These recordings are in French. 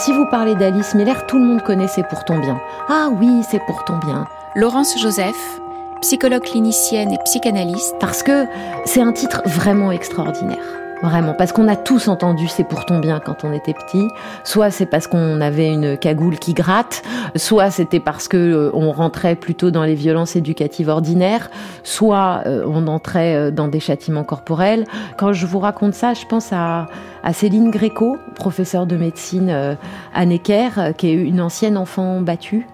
Si vous parlez d'Alice Miller, tout le monde connaît C'est pour ton bien. Ah oui, c'est pour ton bien. Laurence Joseph, psychologue clinicienne et psychanalyste. Parce que c'est un titre vraiment extraordinaire. Vraiment, parce qu'on a tous entendu c'est pour ton bien quand on était petit. Soit c'est parce qu'on avait une cagoule qui gratte, soit c'était parce que euh, on rentrait plutôt dans les violences éducatives ordinaires, soit euh, on entrait euh, dans des châtiments corporels. Quand je vous raconte ça, je pense à, à Céline Gréco, professeure de médecine à Necker, qui est une ancienne enfant battue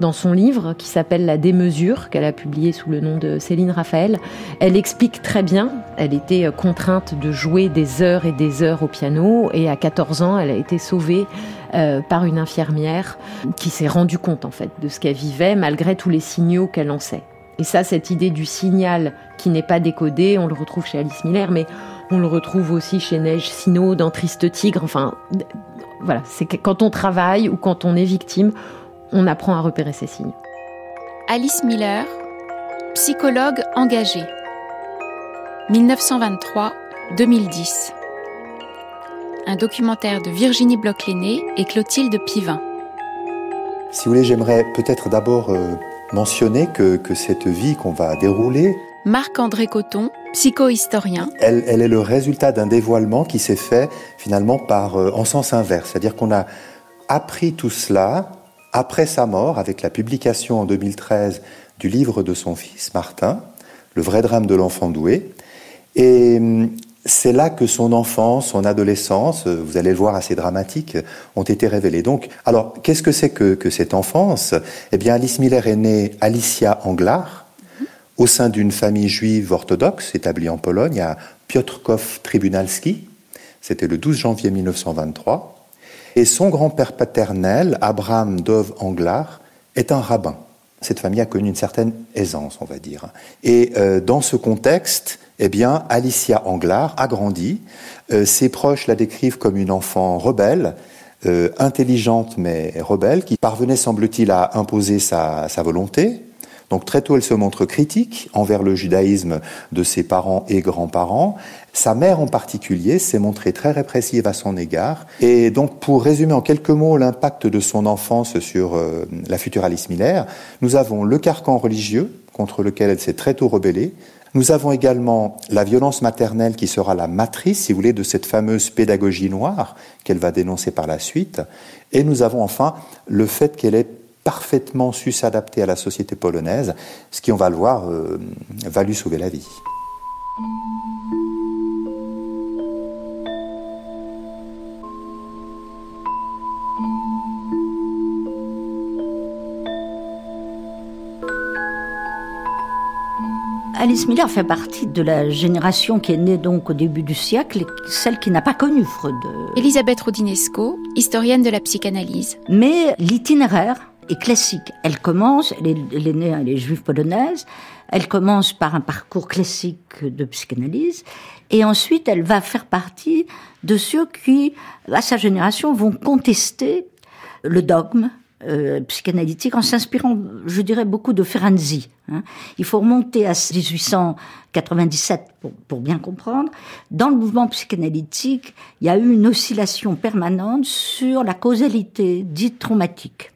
dans son livre qui s'appelle La démesure, qu'elle a publié sous le nom de Céline Raphaël. Elle explique très bien, elle était euh, contrainte de jouer des heures et des heures au piano et à 14 ans, elle a été sauvée euh, par une infirmière qui s'est rendue compte en fait de ce qu'elle vivait malgré tous les signaux qu'elle en sait. Et ça, cette idée du signal qui n'est pas décodé, on le retrouve chez Alice Miller, mais on le retrouve aussi chez Neige Sino, dans Triste Tigre. Enfin, voilà, c'est quand on travaille ou quand on est victime, on apprend à repérer ces signes. Alice Miller, psychologue engagée. 1923-2010. Un documentaire de Virginie Bloch-Léné et Clotilde Pivin. Si vous voulez, j'aimerais peut-être d'abord euh, mentionner que, cette vie qu'on va dérouler. Marc-André Coton, psychohistorien. Elle, elle est le résultat d'un dévoilement qui s'est fait finalement par, euh, en sens inverse. C'est-à-dire qu'on a appris tout cela après sa mort, avec la publication en 2013 du livre de son fils Martin, Le vrai drame de l'enfant doué. Et hum, c'est là que son enfance, son adolescence, vous allez le voir assez dramatique, ont été révélées. Donc, alors, qu'est-ce que c'est que, cette enfance? Eh bien, Alice Miller est née Alicia Anglar, au sein d'une famille juive orthodoxe établie en Pologne à Piotrków Tribunalski. C'était le 12 janvier 1923. Et son grand-père paternel, Abraham Dov Anglar, est un rabbin. Cette famille a connu une certaine aisance, on va dire. Et euh, dans ce contexte, eh bien, Alicia Anglar a grandi. Euh, ses proches la décrivent comme une enfant rebelle, euh, intelligente mais rebelle, qui parvenait, semble-t-il, à imposer sa volonté, donc très tôt, elle se montre critique envers le judaïsme de ses parents et grands-parents. Sa mère en particulier s'est montrée très répressive à son égard. Et donc pour résumer en quelques mots l'impact de son enfance sur euh, la future Alice Miller, nous avons le carcan religieux contre lequel elle s'est très tôt rebellée. Nous avons également la violence maternelle qui sera la matrice, si vous voulez, de cette fameuse pédagogie noire qu'elle va dénoncer par la suite. Et nous avons enfin le fait qu'elle est parfaitement su s'adapter à la société polonaise, ce qui, on va le voir, euh, va lui sauver la vie. Alice Miller fait partie de la génération qui est née donc au début du siècle, celle qui n'a pas connu Freud. Elisabeth Rodinesco, historienne de la psychanalyse. Mais l'itinéraire est classique. Elle commence, elle est, née, elle est juive polonaise, elle commence par un parcours classique de psychanalyse, et ensuite elle va faire partie de ceux qui, à sa génération, vont contester le dogme, euh, psychanalytique en s'inspirant, je dirais, beaucoup de Ferenczi. Hein. Il faut remonter à 1897 pour, pour, bien comprendre. Dans le mouvement psychanalytique, il y a eu une oscillation permanente sur la causalité dite traumatique.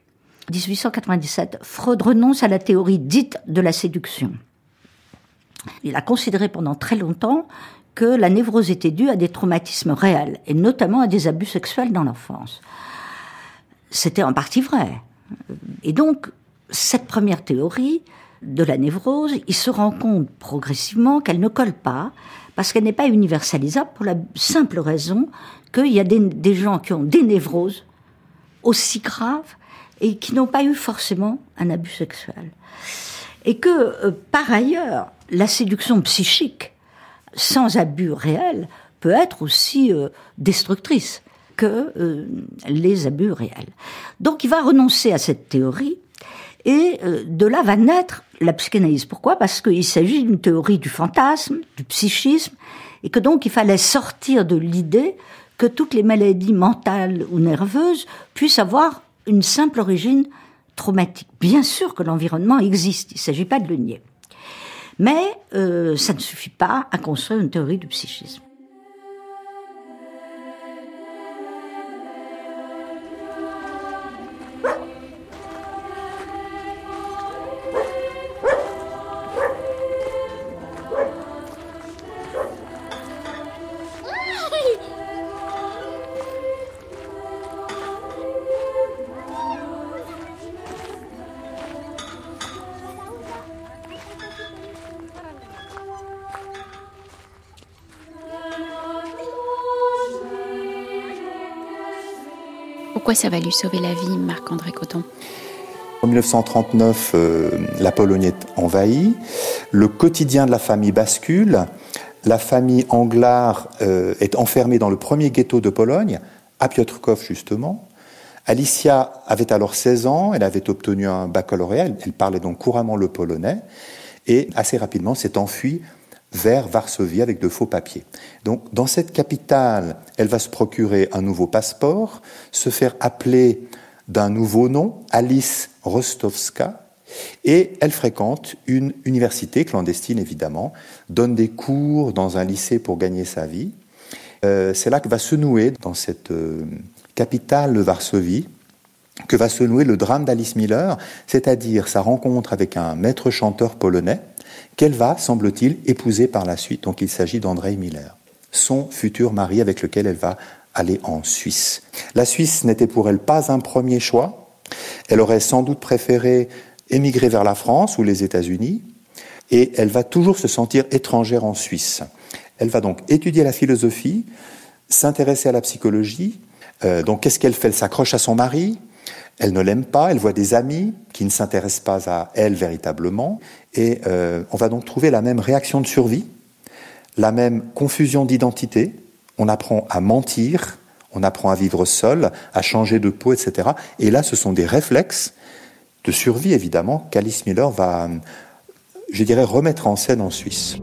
1897, Freud renonce à la théorie dite de la séduction. Il a considéré pendant très longtemps que la névrose était due à des traumatismes réels, et notamment à des abus sexuels dans l'enfance. C'était en partie vrai. Et donc, cette première théorie de la névrose, il se rend compte progressivement qu'elle ne colle pas, parce qu'elle n'est pas universalisable pour la simple raison qu'il y a des, gens qui ont des névroses aussi graves et qui n'ont pas eu forcément un abus sexuel. Et que, euh, par ailleurs, la séduction psychique, sans abus réel, peut être aussi euh, destructrice que euh, les abus réels. Donc il va renoncer à cette théorie et de là va naître la psychanalyse. Pourquoi? Parce qu'il s'agit d'une théorie du fantasme, du psychisme, et que donc il fallait sortir de l'idée que toutes les maladies mentales ou nerveuses puissent avoir une simple origine traumatique. Bien sûr que l'environnement existe, il ne s'agit pas de le nier. Mais euh, ça ne suffit pas à construire une théorie du psychisme. Pourquoi ça va lui sauver la vie, Marc-André Coton en 1939, euh, la Pologne est envahie, le quotidien de la famille bascule, la famille Anglard euh, est enfermée dans le premier ghetto de Pologne, à Piotrków justement. Alicia avait alors 16 ans, elle avait obtenu un baccalauréat, elle parlait donc couramment le polonais, et assez rapidement s'est enfuie vers Varsovie avec de faux papiers. Donc dans cette capitale, elle va se procurer un nouveau passeport, se faire appeler d'un nouveau nom, Alice Rostovska, et elle fréquente une université clandestine évidemment, donne des cours dans un lycée pour gagner sa vie. Euh, c'est là que va se nouer, dans cette euh, capitale de Varsovie, que va se nouer le drame d'Alice Miller, c'est-à-dire sa rencontre avec un maître chanteur polonais qu'elle va, semble-t-il, épouser par la suite. Donc il s'agit d'André Miller, son futur mari avec lequel elle va aller en Suisse. La Suisse n'était pour elle pas un premier choix. Elle aurait sans doute préféré émigrer vers la France ou les États-Unis, et elle va toujours se sentir étrangère en Suisse. Elle va donc étudier la philosophie, s'intéresser à la psychologie. Euh, donc qu'est-ce qu'elle fait? Elle s'accroche à son mari, elle ne l'aime pas, elle voit des amis qui ne s'intéressent pas à elle véritablement, et euh, on va donc trouver la même réaction de survie, la même confusion d'identité, on apprend à mentir, on apprend à vivre seul, à changer de peau, etc. Et là, ce sont des réflexes de survie, évidemment, qu'Alice Miller va, je dirais, remettre en scène en Suisse.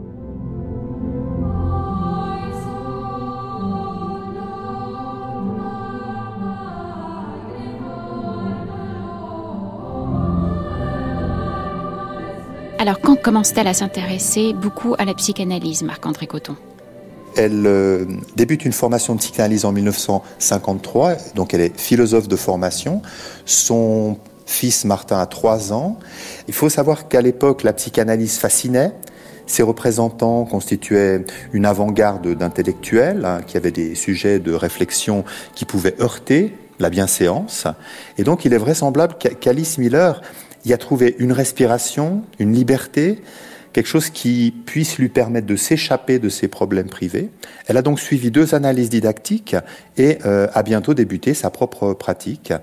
Alors, quand commence-t-elle à s'intéresser beaucoup à la psychanalyse, Marc-André Coton? Elle euh, débute une formation de psychanalyse en 1953, donc elle est philosophe de formation. Son fils Martin a trois ans. Il faut savoir qu'à l'époque, la psychanalyse fascinait. Ses représentants constituaient une avant-garde d'intellectuels hein, qui avaient des sujets de réflexion qui pouvaient heurter la bienséance. Et donc, il est vraisemblable qu'Alice Miller y a trouvé une respiration, une liberté, quelque chose qui puisse lui permettre de s'échapper de ses problèmes privés. Elle a donc suivi deux analyses didactiques et euh, a bientôt débuté sa propre pratique.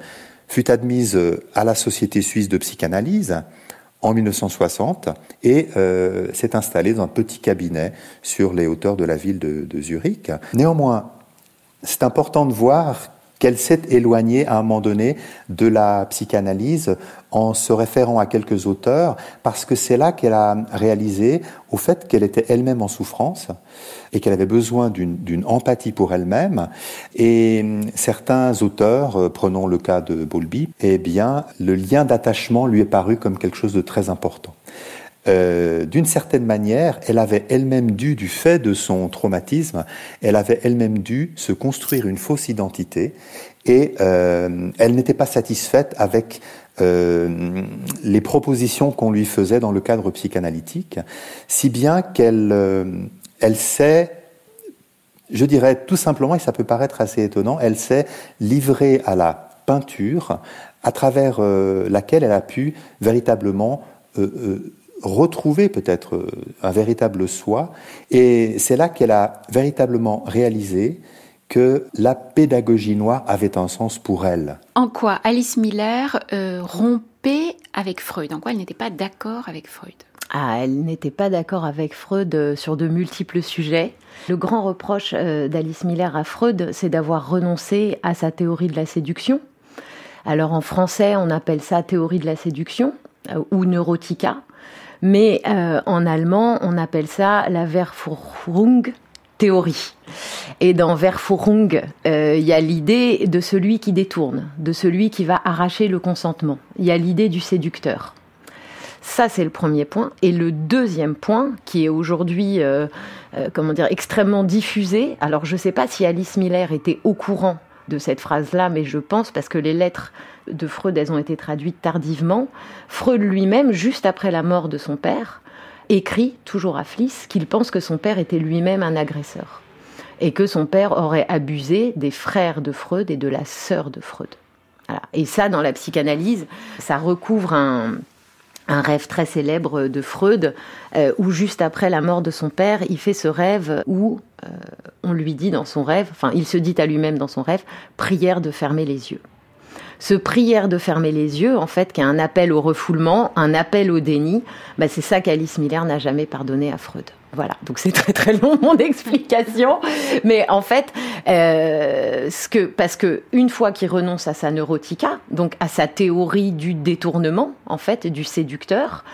Fut admise euh, à la Société suisse de psychanalyse en 1960 et euh, s'est installée dans un petit cabinet sur les hauteurs de la ville de, de Zurich. Néanmoins, c'est important de voir qu'elle s'est éloignée à un moment donné de la psychanalyse en se référant à quelques auteurs, parce que c'est là qu'elle a réalisé au fait qu'elle était elle-même en souffrance et qu'elle avait besoin d'une empathie pour elle-même. Et certains auteurs, euh, prenons le cas de Bowlby, eh bien, le lien d'attachement lui est paru comme quelque chose de très important. Euh, d'une certaine manière, elle avait elle-même dû, du fait de son traumatisme, elle avait elle-même dû se construire une fausse identité et euh, elle n'était pas satisfaite avec euh, les propositions qu'on lui faisait dans le cadre psychanalytique, si bien qu'elle elle sait, je dirais tout simplement, et ça peut paraître assez étonnant, elle s'est livrée à la peinture à travers laquelle elle a pu véritablement retrouver peut-être euh, un véritable soi. Et c'est là qu'elle a véritablement réalisé que la pédagogie noire avait un sens pour elle. En quoi Alice Miller euh, rompait avec Freud? En quoi elle n'était pas d'accord avec Freud? Ah, elle n'était pas d'accord avec Freud euh, sur de multiples sujets. Le grand reproche d'Alice Miller à Freud, c'est d'avoir renoncé à sa théorie de la séduction. Alors en français, on appelle ça théorie de la séduction ou neurotica. Mais euh, en allemand, on appelle ça la Verführung théorie. Et dans Verführung, euh, il y a l'idée de celui qui détourne, de celui qui va arracher le consentement. Il y a l'idée du séducteur. Ça, c'est le premier point. Et le deuxième point, qui est aujourd'hui, euh, comment dire, extrêmement diffusé. Alors, je ne sais pas si Alice Miller était au courant de cette phrase-là, mais je pense parce que les lettres de Freud, elles ont été traduites tardivement. Freud lui-même, juste après la mort de son père, écrit, toujours à Fliss, qu'il pense que son père était lui-même un agresseur et que son père aurait abusé des frères de Freud et de la sœur de Freud. Et ça, dans la psychanalyse, ça recouvre un, rêve très célèbre de Freud, euh, où juste après la mort de son père, il fait ce rêve où euh, on lui dit dans son rêve, enfin il se dit à lui-même dans son rêve, prière de fermer les yeux. ce prière de fermer les yeux, en fait, qui est un appel au refoulement, un appel au déni, bah, c'est ça qu'Alice Miller n'a jamais pardonné à Freud. Voilà, donc c'est très très long mon explication, mais en fait, euh, parce que une fois qu'il renonce à sa neurotica, donc à sa théorie du détournement, en fait, du séducteur,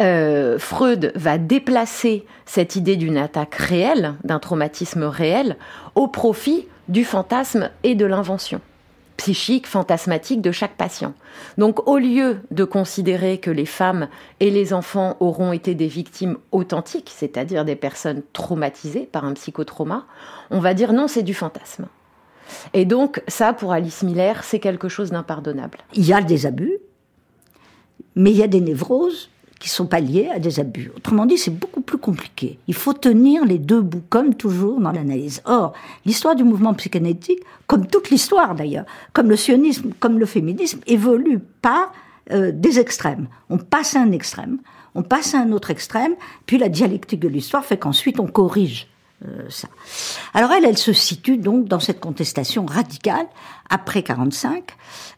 euh, Freud va déplacer cette idée d'une attaque réelle, d'un traumatisme réel, au profit du fantasme et de l'invention psychique, fantasmatique de chaque patient. Donc au lieu de considérer que les femmes et les enfants auront été des victimes authentiques, c'est-à-dire des personnes traumatisées par un psychotrauma, on va dire non, c'est du fantasme. Et donc ça, pour Alice Miller, c'est quelque chose d'impardonnable. Il y a des abus, mais il y a des névroses qui sont pas liés à des abus. Autrement dit, c'est beaucoup plus compliqué. Il faut tenir les deux bouts, comme toujours dans l'analyse. Or, l'histoire du mouvement psychanalytique, comme toute l'histoire d'ailleurs, comme le sionisme, comme le féminisme, évolue par euh, des extrêmes. On passe à un extrême, on passe à un autre extrême, puis la dialectique de l'histoire fait qu'ensuite on corrige euh, ça. Alors elle, elle se situe donc dans cette contestation radicale après 45.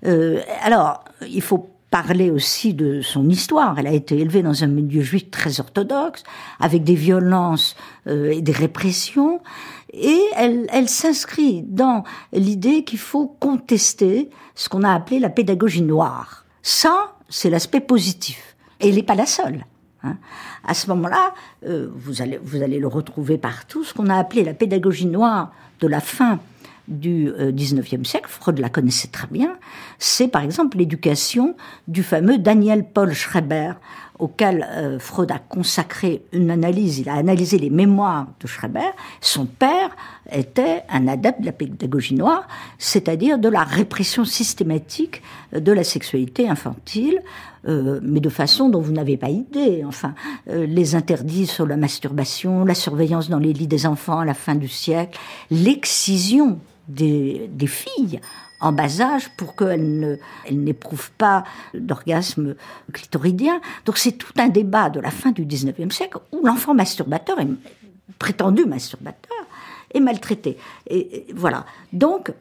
Euh, alors, il faut parler aussi de son histoire. Elle a été élevée dans un milieu juif très orthodoxe, avec des violences euh, et des répressions, et elle, elle s'inscrit dans l'idée qu'il faut contester ce qu'on a appelé la pédagogie noire. Ça, c'est l'aspect positif. Et elle n'est pas la seule. Hein. À ce moment-là, euh, vous, allez, vous allez le retrouver partout, ce qu'on a appelé la pédagogie noire de la fin du XIXe euh, siècle, Freud la connaissait très bien, c'est par exemple l'éducation du fameux Daniel Paul Schreiber, auquel euh, Freud a consacré une analyse, il a analysé les mémoires de Schreiber. Son père était un adepte de la pédagogie noire, c'est-à-dire de la répression systématique de la sexualité infantile, euh, mais de façon dont vous n'avez pas idée. Enfin, les interdits sur la masturbation, la surveillance dans les lits des enfants à la fin du siècle, l'excision des, filles en bas âge pour qu'elles n'éprouvent pas d'orgasme clitoridien. Donc c'est tout un débat de la fin du 19e siècle où l'enfant masturbateur, est, prétendu masturbateur, est maltraité. Et, voilà. Donc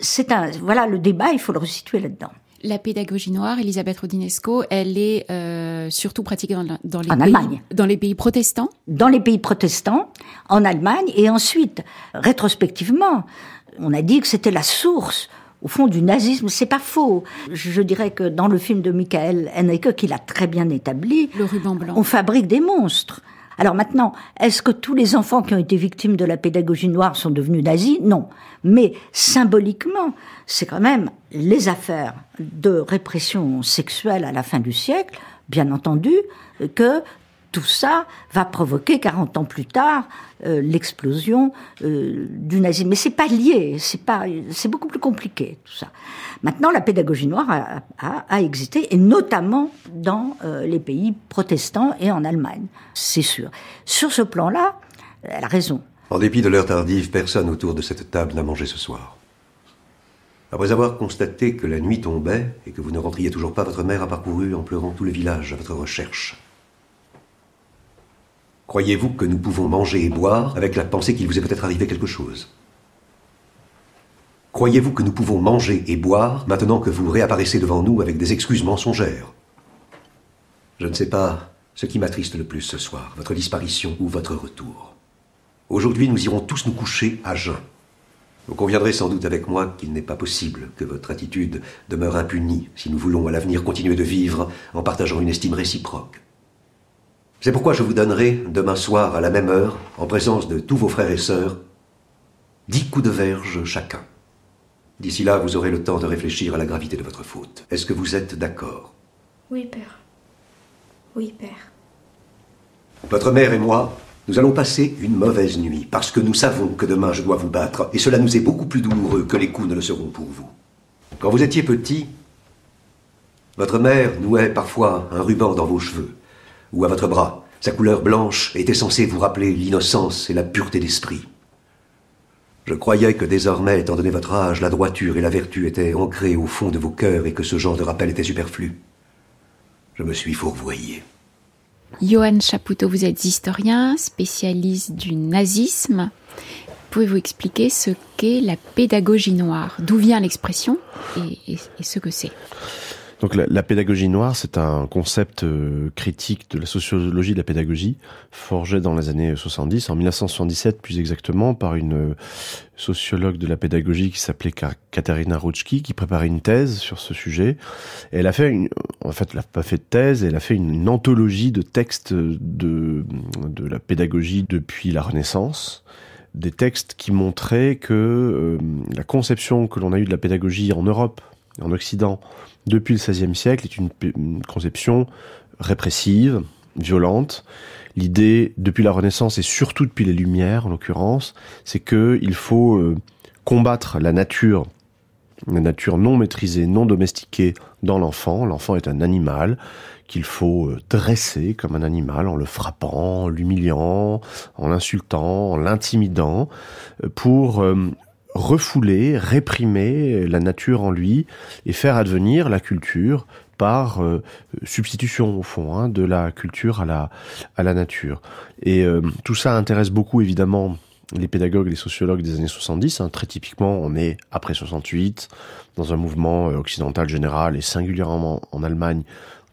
c'est un voilà le débat, il faut le resituer là-dedans. La pédagogie noire, Elisabeth Rodinesco, elle est euh, surtout pratiquée dans, les en pays, Allemagne. dans les pays protestants. Dans les pays protestants, en Allemagne, et ensuite, rétrospectivement, on a dit que c'était la source au fond du nazisme, c'est pas faux. Je dirais que dans le film de Michael Haneke, qu'il a très bien établi, le ruban blanc. on fabrique des monstres. Alors maintenant, est-ce que tous les enfants qui ont été victimes de la pédagogie noire sont devenus nazis? Non. Mais symboliquement, c'est quand même les affaires de répression sexuelle à la fin du siècle, bien entendu, que tout ça va provoquer 40 ans plus tard euh, l'explosion euh, du nazisme. Mais c'est pas lié, c'est pas, c'est beaucoup plus compliqué tout ça. Maintenant, la pédagogie noire a, existé et notamment dans euh, les pays protestants et en Allemagne, c'est sûr. Sur ce plan-là, elle a raison. En dépit de l'heure tardive, personne autour de cette table n'a mangé ce soir. Après avoir constaté que la nuit tombait et que vous ne rentriez toujours pas, votre mère a parcouru en pleurant tout le village à votre recherche. Croyez-vous que nous pouvons manger et boire avec la pensée qu'il vous est peut-être arrivé quelque chose? Croyez-vous que nous pouvons manger et boire maintenant que vous réapparaissez devant nous avec des excuses mensongères? Je ne sais pas ce qui m'attriste le plus ce soir, votre disparition ou votre retour. Aujourd'hui, nous irons tous nous coucher à jeun. Vous conviendrez sans doute avec moi qu'il n'est pas possible que votre attitude demeure impunie si nous voulons à l'avenir continuer de vivre en partageant une estime réciproque. C'est pourquoi je vous donnerai, demain soir à la même heure, en présence de tous vos frères et sœurs, dix coups de verge chacun. D'ici là, vous aurez le temps de réfléchir à la gravité de votre faute. Est-ce que vous êtes d'accord? Oui, père. Oui, père. Votre mère et moi, nous allons passer une mauvaise nuit, parce que nous savons que demain je dois vous battre, et cela nous est beaucoup plus douloureux que les coups ne le seront pour vous. Quand vous étiez petit, votre mère nouait parfois un ruban dans vos cheveux ou à votre bras. Sa couleur blanche était censée vous rappeler l'innocence et la pureté d'esprit. Je croyais que désormais, étant donné votre âge, la droiture et la vertu étaient ancrées au fond de vos cœurs et que ce genre de rappel était superflu. Je me suis fourvoyé. Johan Chapoutot, vous êtes historien, spécialiste du nazisme. Pouvez-vous expliquer ce qu'est la pédagogie noire? D'où vient l'expression et, ce que c'est? Donc la, pédagogie noire, c'est un concept euh, critique de la sociologie de la pédagogie, forgé dans les années 70, en 1977 plus exactement, par une euh, sociologue de la pédagogie qui s'appelait Katarina Rutschki, qui préparait une thèse sur ce sujet. Et elle a fait, une, en fait, elle n'a pas fait de thèse, elle a fait une, anthologie de textes de, de la pédagogie depuis la Renaissance des textes qui montraient que euh, la conception que l'on a eue de la pédagogie en Europe, en Occident, depuis le XVIe siècle, est une, conception répressive, violente. L'idée, depuis la Renaissance et surtout depuis les Lumières, en l'occurrence, c'est qu'il faut euh, combattre la nature, la nature non maîtrisée, non domestiquée dans l'enfant. L'enfant est un animal qu'il faut euh, dresser comme un animal en le frappant, en l'humiliant, en l'insultant, en l'intimidant, euh, pour refouler, réprimer la nature en lui et faire advenir la culture par substitution au fond hein, de la culture à la à la nature. Et tout ça intéresse beaucoup évidemment les pédagogues, les sociologues des années 70. Hein. Très typiquement, on est après 68 dans un mouvement occidental général et singulièrement en Allemagne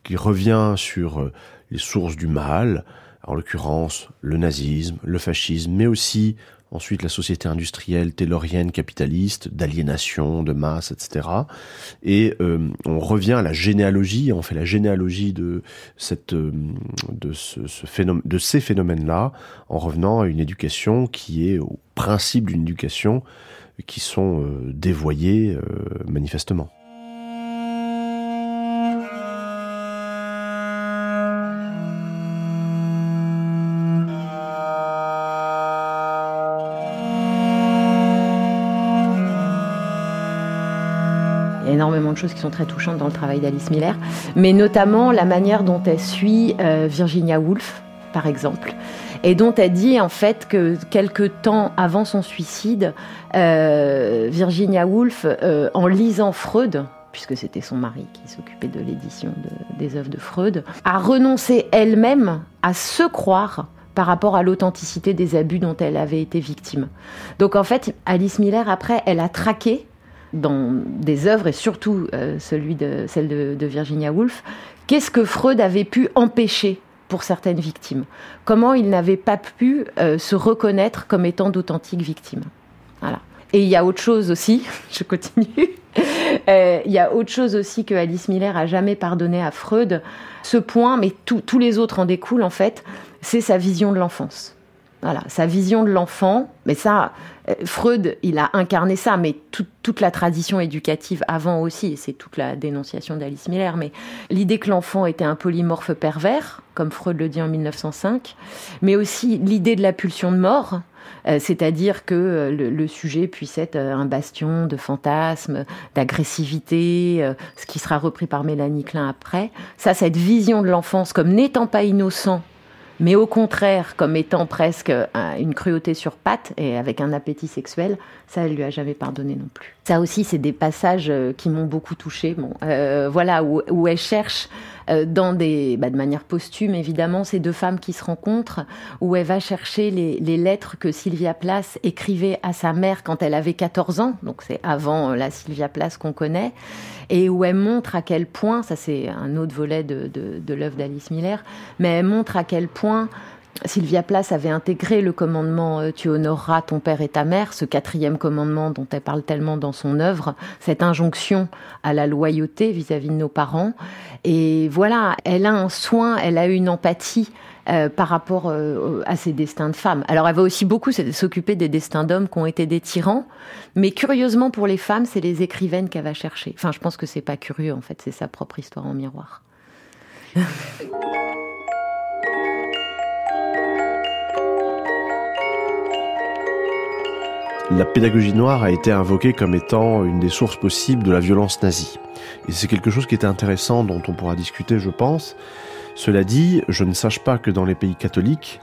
qui revient sur euh, les sources du mal, en l'occurrence le nazisme, le fascisme, mais aussi ensuite la société industrielle taylorienne capitaliste, d'aliénation, de masse, etc. Et euh, on revient à la généalogie, on fait la généalogie de cette, euh, de ce, phénomène, de ces phénomènes-là, en revenant à une éducation qui est au principe d'une éducation qui sont dévoyés manifestement. Énormément de choses qui sont très touchantes dans le travail d'Alice Miller, mais notamment la manière dont elle suit euh, Virginia Woolf, par exemple, et dont elle dit en fait que quelques temps avant son suicide, euh, Virginia Woolf, euh, en lisant Freud, puisque c'était son mari qui s'occupait de l'édition des œuvres de Freud, a renoncé elle-même à se croire par rapport à l'authenticité des abus dont elle avait été victime. Donc en fait, Alice Miller, après, elle a traqué dans des œuvres, et surtout euh, celui de, celle de, Virginia Woolf, qu'est-ce que Freud avait pu empêcher pour certaines victimes? Comment il n'avait pas pu euh, se reconnaître comme étant d'authentiques victimes? Voilà. Et il y a autre chose aussi, je continue, euh, il y a autre chose aussi que Alice Miller a jamais pardonné à Freud. Ce point, mais tous les autres en découlent en fait, c'est sa vision de l'enfance. Voilà, sa vision de l'enfant. Mais ça, euh, Freud, il a incarné ça, mais toute la tradition éducative avant aussi, c'est toute la dénonciation d'Alice Miller. Mais l'idée que l'enfant était un polymorphe pervers, comme Freud le dit en 1905, mais aussi l'idée de la pulsion de mort, euh, c'est-à-dire que euh, le, sujet puisse être un bastion de fantasmes, d'agressivité, ce qui sera repris par Mélanie Klein après. Ça, cette vision de l'enfance comme n'étant pas innocent mais au contraire comme étant presque une cruauté sur pattes et avec un appétit sexuel, ça, elle lui a jamais pardonné non plus. Ça aussi, c'est des passages euh, qui m'ont beaucoup touchée. Bon, euh, voilà, où, elle cherche dans des, bah, de manière posthume évidemment, ces deux femmes qui se rencontrent, où elle va chercher les, lettres que Sylvia Plath écrivait à sa mère quand elle avait 14 ans, donc c'est avant la Sylvia Plath qu'on connaît, et où elle montre à quel point, ça c'est un autre volet de, de, de l'œuvre d'Alice Miller, mais elle montre à quel point Sylvia Plath avait intégré le commandement euh, Tu honoreras ton père et ta mère, ce quatrième commandement dont elle parle tellement dans son œuvre, cette injonction à la loyauté vis-à-vis de nos parents. Et voilà, elle a un soin, elle a une empathie euh, par rapport euh, à ses destins de femmes. Alors elle va aussi beaucoup s'occuper des destins d'hommes qui ont été des tyrans, mais curieusement pour les femmes, c'est les écrivaines qu'elle va chercher. Enfin, je pense que c'est pas curieux en fait, c'est sa propre histoire en miroir. la pédagogie noire a été invoquée comme étant une des sources possibles de la violence nazie. Et c'est quelque chose qui est intéressant, dont on pourra discuter, je pense. Cela dit, je ne sache pas que dans les pays catholiques,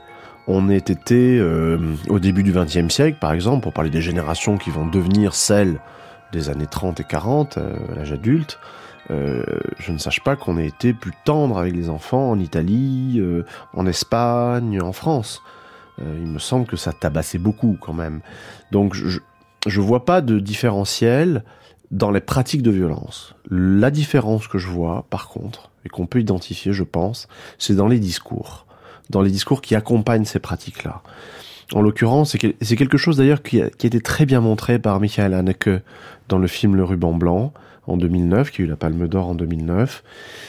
on ait été, euh, au début du XXe siècle, par exemple, pour parler des générations qui vont devenir celles des années 30 et 40, euh, à l'âge adulte, euh, je ne sache pas qu'on ait été plus tendre avec les enfants en Italie, en Espagne, en France. Euh, il me semble que ça tabassait beaucoup quand même. Donc je ne vois pas de différentiel dans les pratiques de violence. La différence que je vois, par contre, et qu'on peut identifier, je pense, c'est dans les discours. Dans les discours qui accompagnent ces pratiques-là. En l'occurrence, c'est quelque chose d'ailleurs qui, a été très bien montré par Michael Haneke dans le film Le ruban blanc en 2009, qui a eu la Palme d'Or en 2009.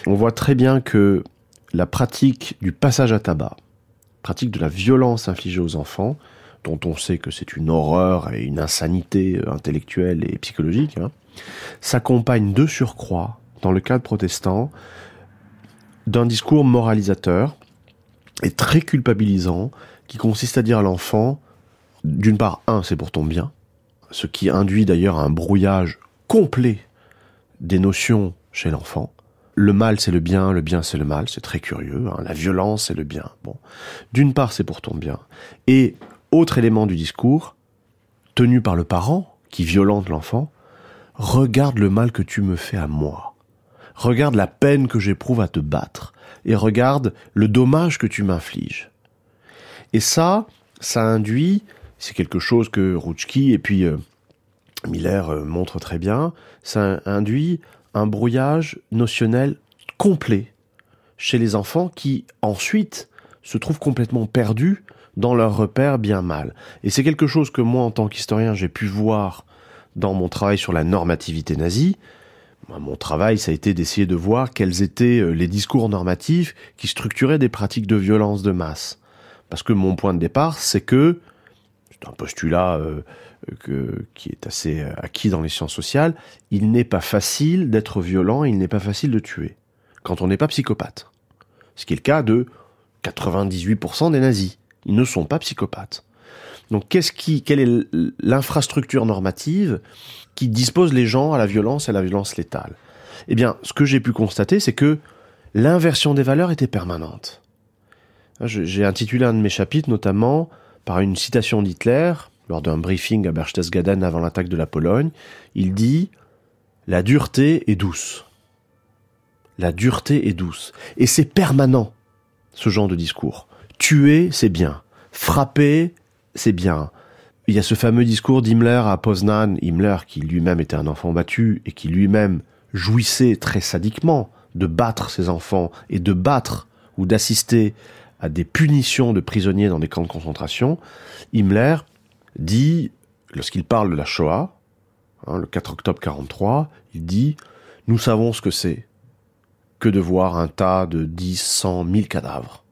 On voit très bien que la pratique du passage à tabac, pratique de la violence infligée aux enfants, dont on sait que c'est une horreur et une insanité euh, intellectuelle et psychologique, hein, s'accompagne de surcroît, dans le cadre protestant, d'un discours moralisateur et très culpabilisant qui consiste à dire à l'enfant, d'une part, un, c'est pour ton bien, ce qui induit d'ailleurs un brouillage complet des notions chez l'enfant. Le mal, c'est le bien, le bien, c'est le mal, c'est très curieux. Hein. La violence, c'est le bien. Bon, d'une part, c'est pour ton bien. Et autre élément du discours, tenu par le parent qui violente l'enfant, regarde le mal que tu me fais à moi. Regarde la peine que j'éprouve à te battre. Et regarde le dommage que tu m'infliges. Et ça, ça induit, c'est quelque chose que Rouchki et puis euh, Miller euh, montrent très bien, ça induit un brouillage notionnel complet chez les enfants qui ensuite se trouvent complètement perdus dans leurs repères bien mal. Et c'est quelque chose que moi, en tant qu'historien, j'ai pu voir dans mon travail sur la normativité nazie, mon travail, ça a été d'essayer de voir quels étaient euh, les discours normatifs qui structuraient des pratiques de violence de masse. Parce que mon point de départ, c'est que, un postulat euh, qui est assez euh, acquis dans les sciences sociales, il n'est pas facile d'être violent, il n'est pas facile de tuer, quand on n'est pas psychopathe. Ce qui est le cas de 98% des nazis. Ils ne sont pas psychopathes. Donc, qu'est-ce qui, quelle est l'infrastructure normative qui dispose les gens à la violence et à la violence létale? Eh bien, ce que j'ai pu constater, c'est que l'inversion des valeurs était permanente. J'ai intitulé un de mes chapitres notamment par une citation d'Hitler lors d'un briefing à Berchtesgaden avant l'attaque de la Pologne. Il dit La dureté est douce. La dureté est douce. Et c'est permanent, ce genre de discours. Tuer, c'est bien. Frapper, c'est bien. Il y a ce fameux discours d'Himmler à Poznan, Himmler qui lui-même était un enfant battu et qui lui-même jouissait très sadiquement de battre ses enfants et de battre ou d'assister à des punitions de prisonniers dans des camps de concentration. Himmler dit, lorsqu'il parle de la Shoah, hein, le 4 octobre 43, il dit Nous savons ce que c'est que de voir un tas de 10, 100, 1000 cadavres.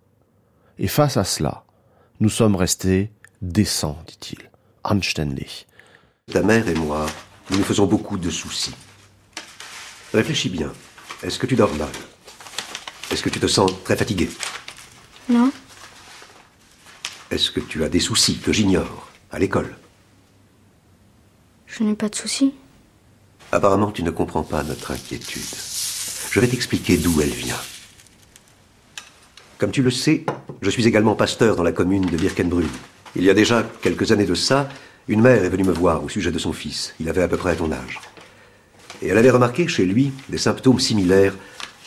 Et face à cela, nous sommes restés décent, dit-il. Anständig. Ta mère et moi, nous nous faisons beaucoup de soucis. Réfléchis bien. Est-ce que tu dors mal? Est-ce que tu te sens très fatigué? Non. Est-ce que tu as des soucis que j'ignore à l'école? Je n'ai pas de soucis. Apparemment, tu ne comprends pas notre inquiétude. Je vais t'expliquer d'où elle vient. Comme tu le sais, je suis également pasteur dans la commune de Birkenbrunn. Il y a déjà quelques années de ça, une mère est venue me voir au sujet de son fils. Il avait à peu près ton âge. Et elle avait remarqué chez lui des symptômes similaires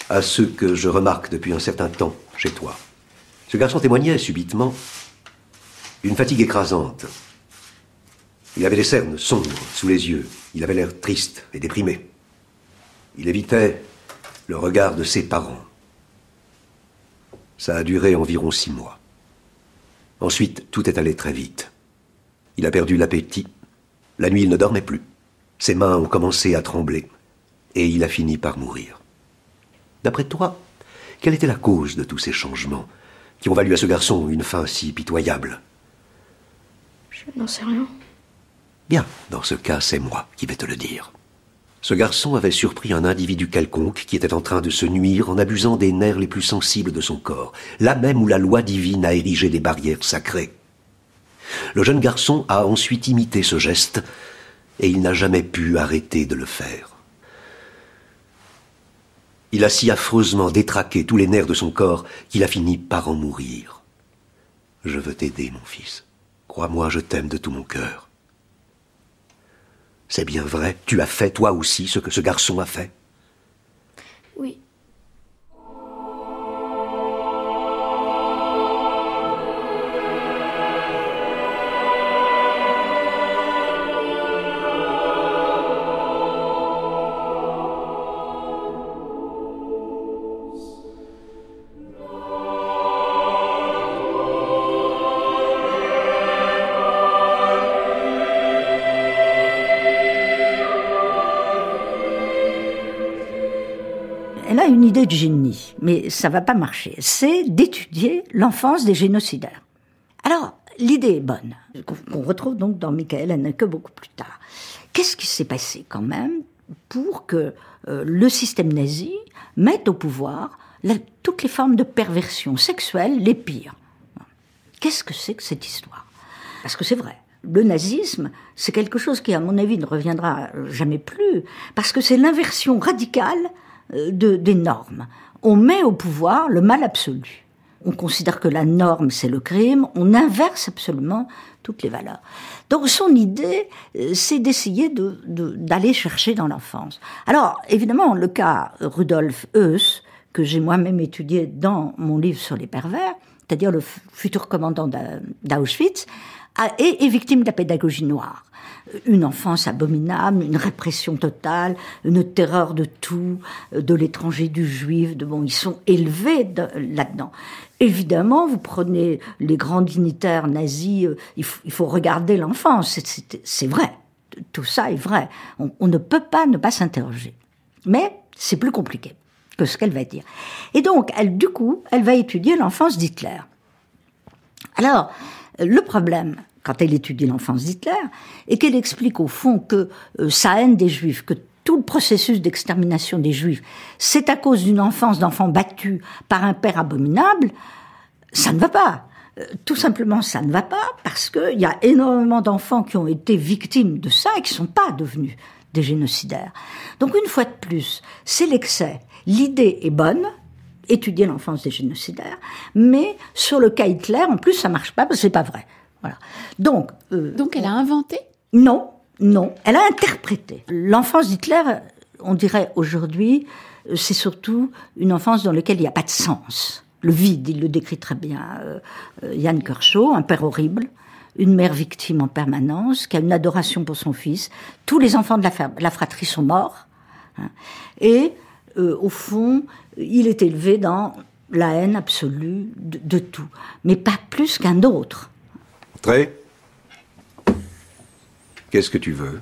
à ceux que je remarque depuis un certain temps chez toi. Ce garçon témoignait subitement d'une fatigue écrasante. Il avait des cernes sombres sous les yeux. Il avait l'air triste et déprimé. Il évitait le regard de ses parents. Ça a duré environ six mois. Ensuite, tout est allé très vite. Il a perdu l'appétit. La nuit, il ne dormait plus. Ses mains ont commencé à trembler. Et il a fini par mourir. D'après toi, quelle était la cause de tous ces changements? Qui ont valu à ce garçon une fin si pitoyable Je n'en sais rien. Bien, dans ce cas, c'est moi qui vais te le dire. Ce garçon avait surpris un individu quelconque qui était en train de se nuire en abusant des nerfs les plus sensibles de son corps, là même où la loi divine a érigé des barrières sacrées. Le jeune garçon a ensuite imité ce geste, et il n'a jamais pu arrêter de le faire. Il a si affreusement détraqué tous les nerfs de son corps qu'il a fini par en mourir. Je veux t'aider, mon fils. Crois-moi, je t'aime de tout mon cœur. C'est bien vrai, tu as fait toi aussi ce que ce garçon a fait? Oui. A une idée de génie, mais ça va pas marcher. C'est d'étudier l'enfance des génocidaires. Alors, l'idée est bonne, qu'on retrouve donc dans Michael que beaucoup plus tard. Qu'est-ce qui s'est passé quand même pour que euh, le système nazi mette au pouvoir toutes les formes de perversion sexuelle les pires? Qu'est-ce que c'est que cette histoire? Parce que c'est vrai, le nazisme, c'est quelque chose qui, à mon avis, ne reviendra jamais plus, parce que c'est l'inversion radicale de, des normes. On met au pouvoir le mal absolu. On considère que la norme, c'est le crime, on inverse absolument toutes les valeurs. Donc son idée, euh, c'est d'essayer d'aller de, d'aller chercher dans l'enfance. Alors, évidemment, le cas Rudolf Heuss, que j'ai moi-même étudié dans mon livre sur les pervers, c'est-à-dire le futur commandant d'Auschwitz, est victime de la pédagogie noire une enfance abominable, une répression totale, une terreur de tout, de l'étranger, du juif, de bon, ils sont élevés là-dedans. Évidemment, vous prenez les grands dignitaires nazis, euh, il, faut, regarder l'enfance, c'est vrai, tout ça est vrai. On, on ne peut pas ne pas s'interroger. Mais c'est plus compliqué que ce qu'elle va dire. Et donc, elle, du coup, elle va étudier l'enfance d'Hitler. Alors, le problème, quand elle étudie l'enfance d'Hitler, et qu'elle explique au fond que euh, sa haine des juifs, que tout le processus d'extermination des juifs, c'est à cause d'une enfance d'enfants battus par un père abominable, ça ne va pas. Euh, tout simplement, ça ne va pas parce qu'il y a énormément d'enfants qui ont été victimes de ça et qui ne sont pas devenus des génocidaires. Donc une fois de plus, c'est l'excès. L'idée est bonne, étudier l'enfance des génocidaires, mais sur le cas Hitler, en plus, ça marche pas parce que c'est pas vrai. Voilà. Donc, euh, donc elle a inventé Non, non, elle a interprété. L'enfance d'Hitler, on dirait aujourd'hui, euh, c'est surtout une enfance dans laquelle il n'y a pas de sens. Le vide, il le décrit très bien euh, Yann Kershaw, un père horrible, une mère victime en permanence, qui a une adoration pour son fils. Tous les enfants de la, fratrie sont morts. Hein. et au fond, il est élevé dans la haine absolue de, de tout, mais pas plus qu'un autre. Très. Qu'est-ce que tu veux?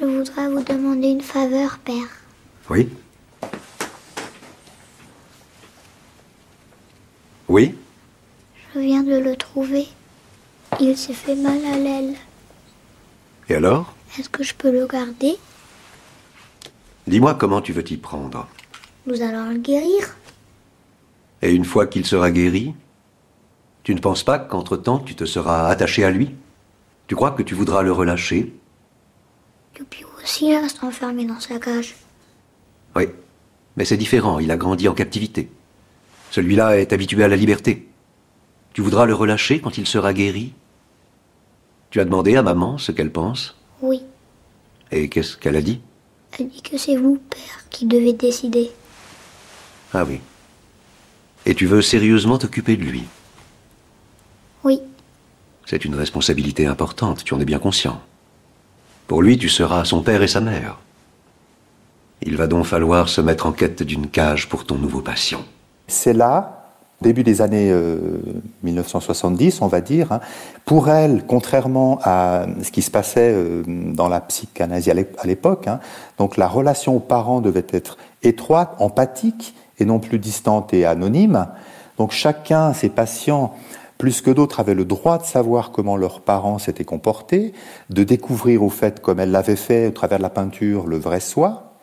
Je voudrais vous demander une faveur, père. Oui Oui Je viens de le trouver. Il s'est fait mal à l'aile. Et alors? Est-ce que je peux le garder? Dis-moi comment tu veux t'y prendre. Nous allons le guérir. Et une fois qu'il sera guéri, tu ne penses pas qu'entre-temps tu te seras attaché à lui? Tu crois que tu voudras le relâcher? Aussi reste enfermé dans sa cage. Oui, mais c'est différent, il a grandi en captivité. Celui-là est habitué à la liberté. Tu voudras le relâcher quand il sera guéri? Tu as demandé à maman ce qu'elle pense? Oui. Et qu'est-ce qu'elle a dit? Elle dit que c'est vous, père, qui devez décider. Ah oui. Et tu veux sérieusement t'occuper de lui? Oui. C'est une responsabilité importante, tu en es bien conscient. Pour lui, tu seras son père et sa mère. Il va donc falloir se mettre en quête d'une cage pour ton nouveau patient. C'est là, début des années 1970, euh, on va dire, hein, pour elle, contrairement à ce qui se passait euh, dans la psychanalyse à l'époque, hein, donc la relation aux parents devait être étroite, empathique et non plus distante et anonyme. Donc chacun, ses patients, plus que d'autres avaient le droit de savoir comment leurs parents s'étaient comportés, de découvrir au fait, comme elle l'avait fait au travers de la peinture, le vrai soi.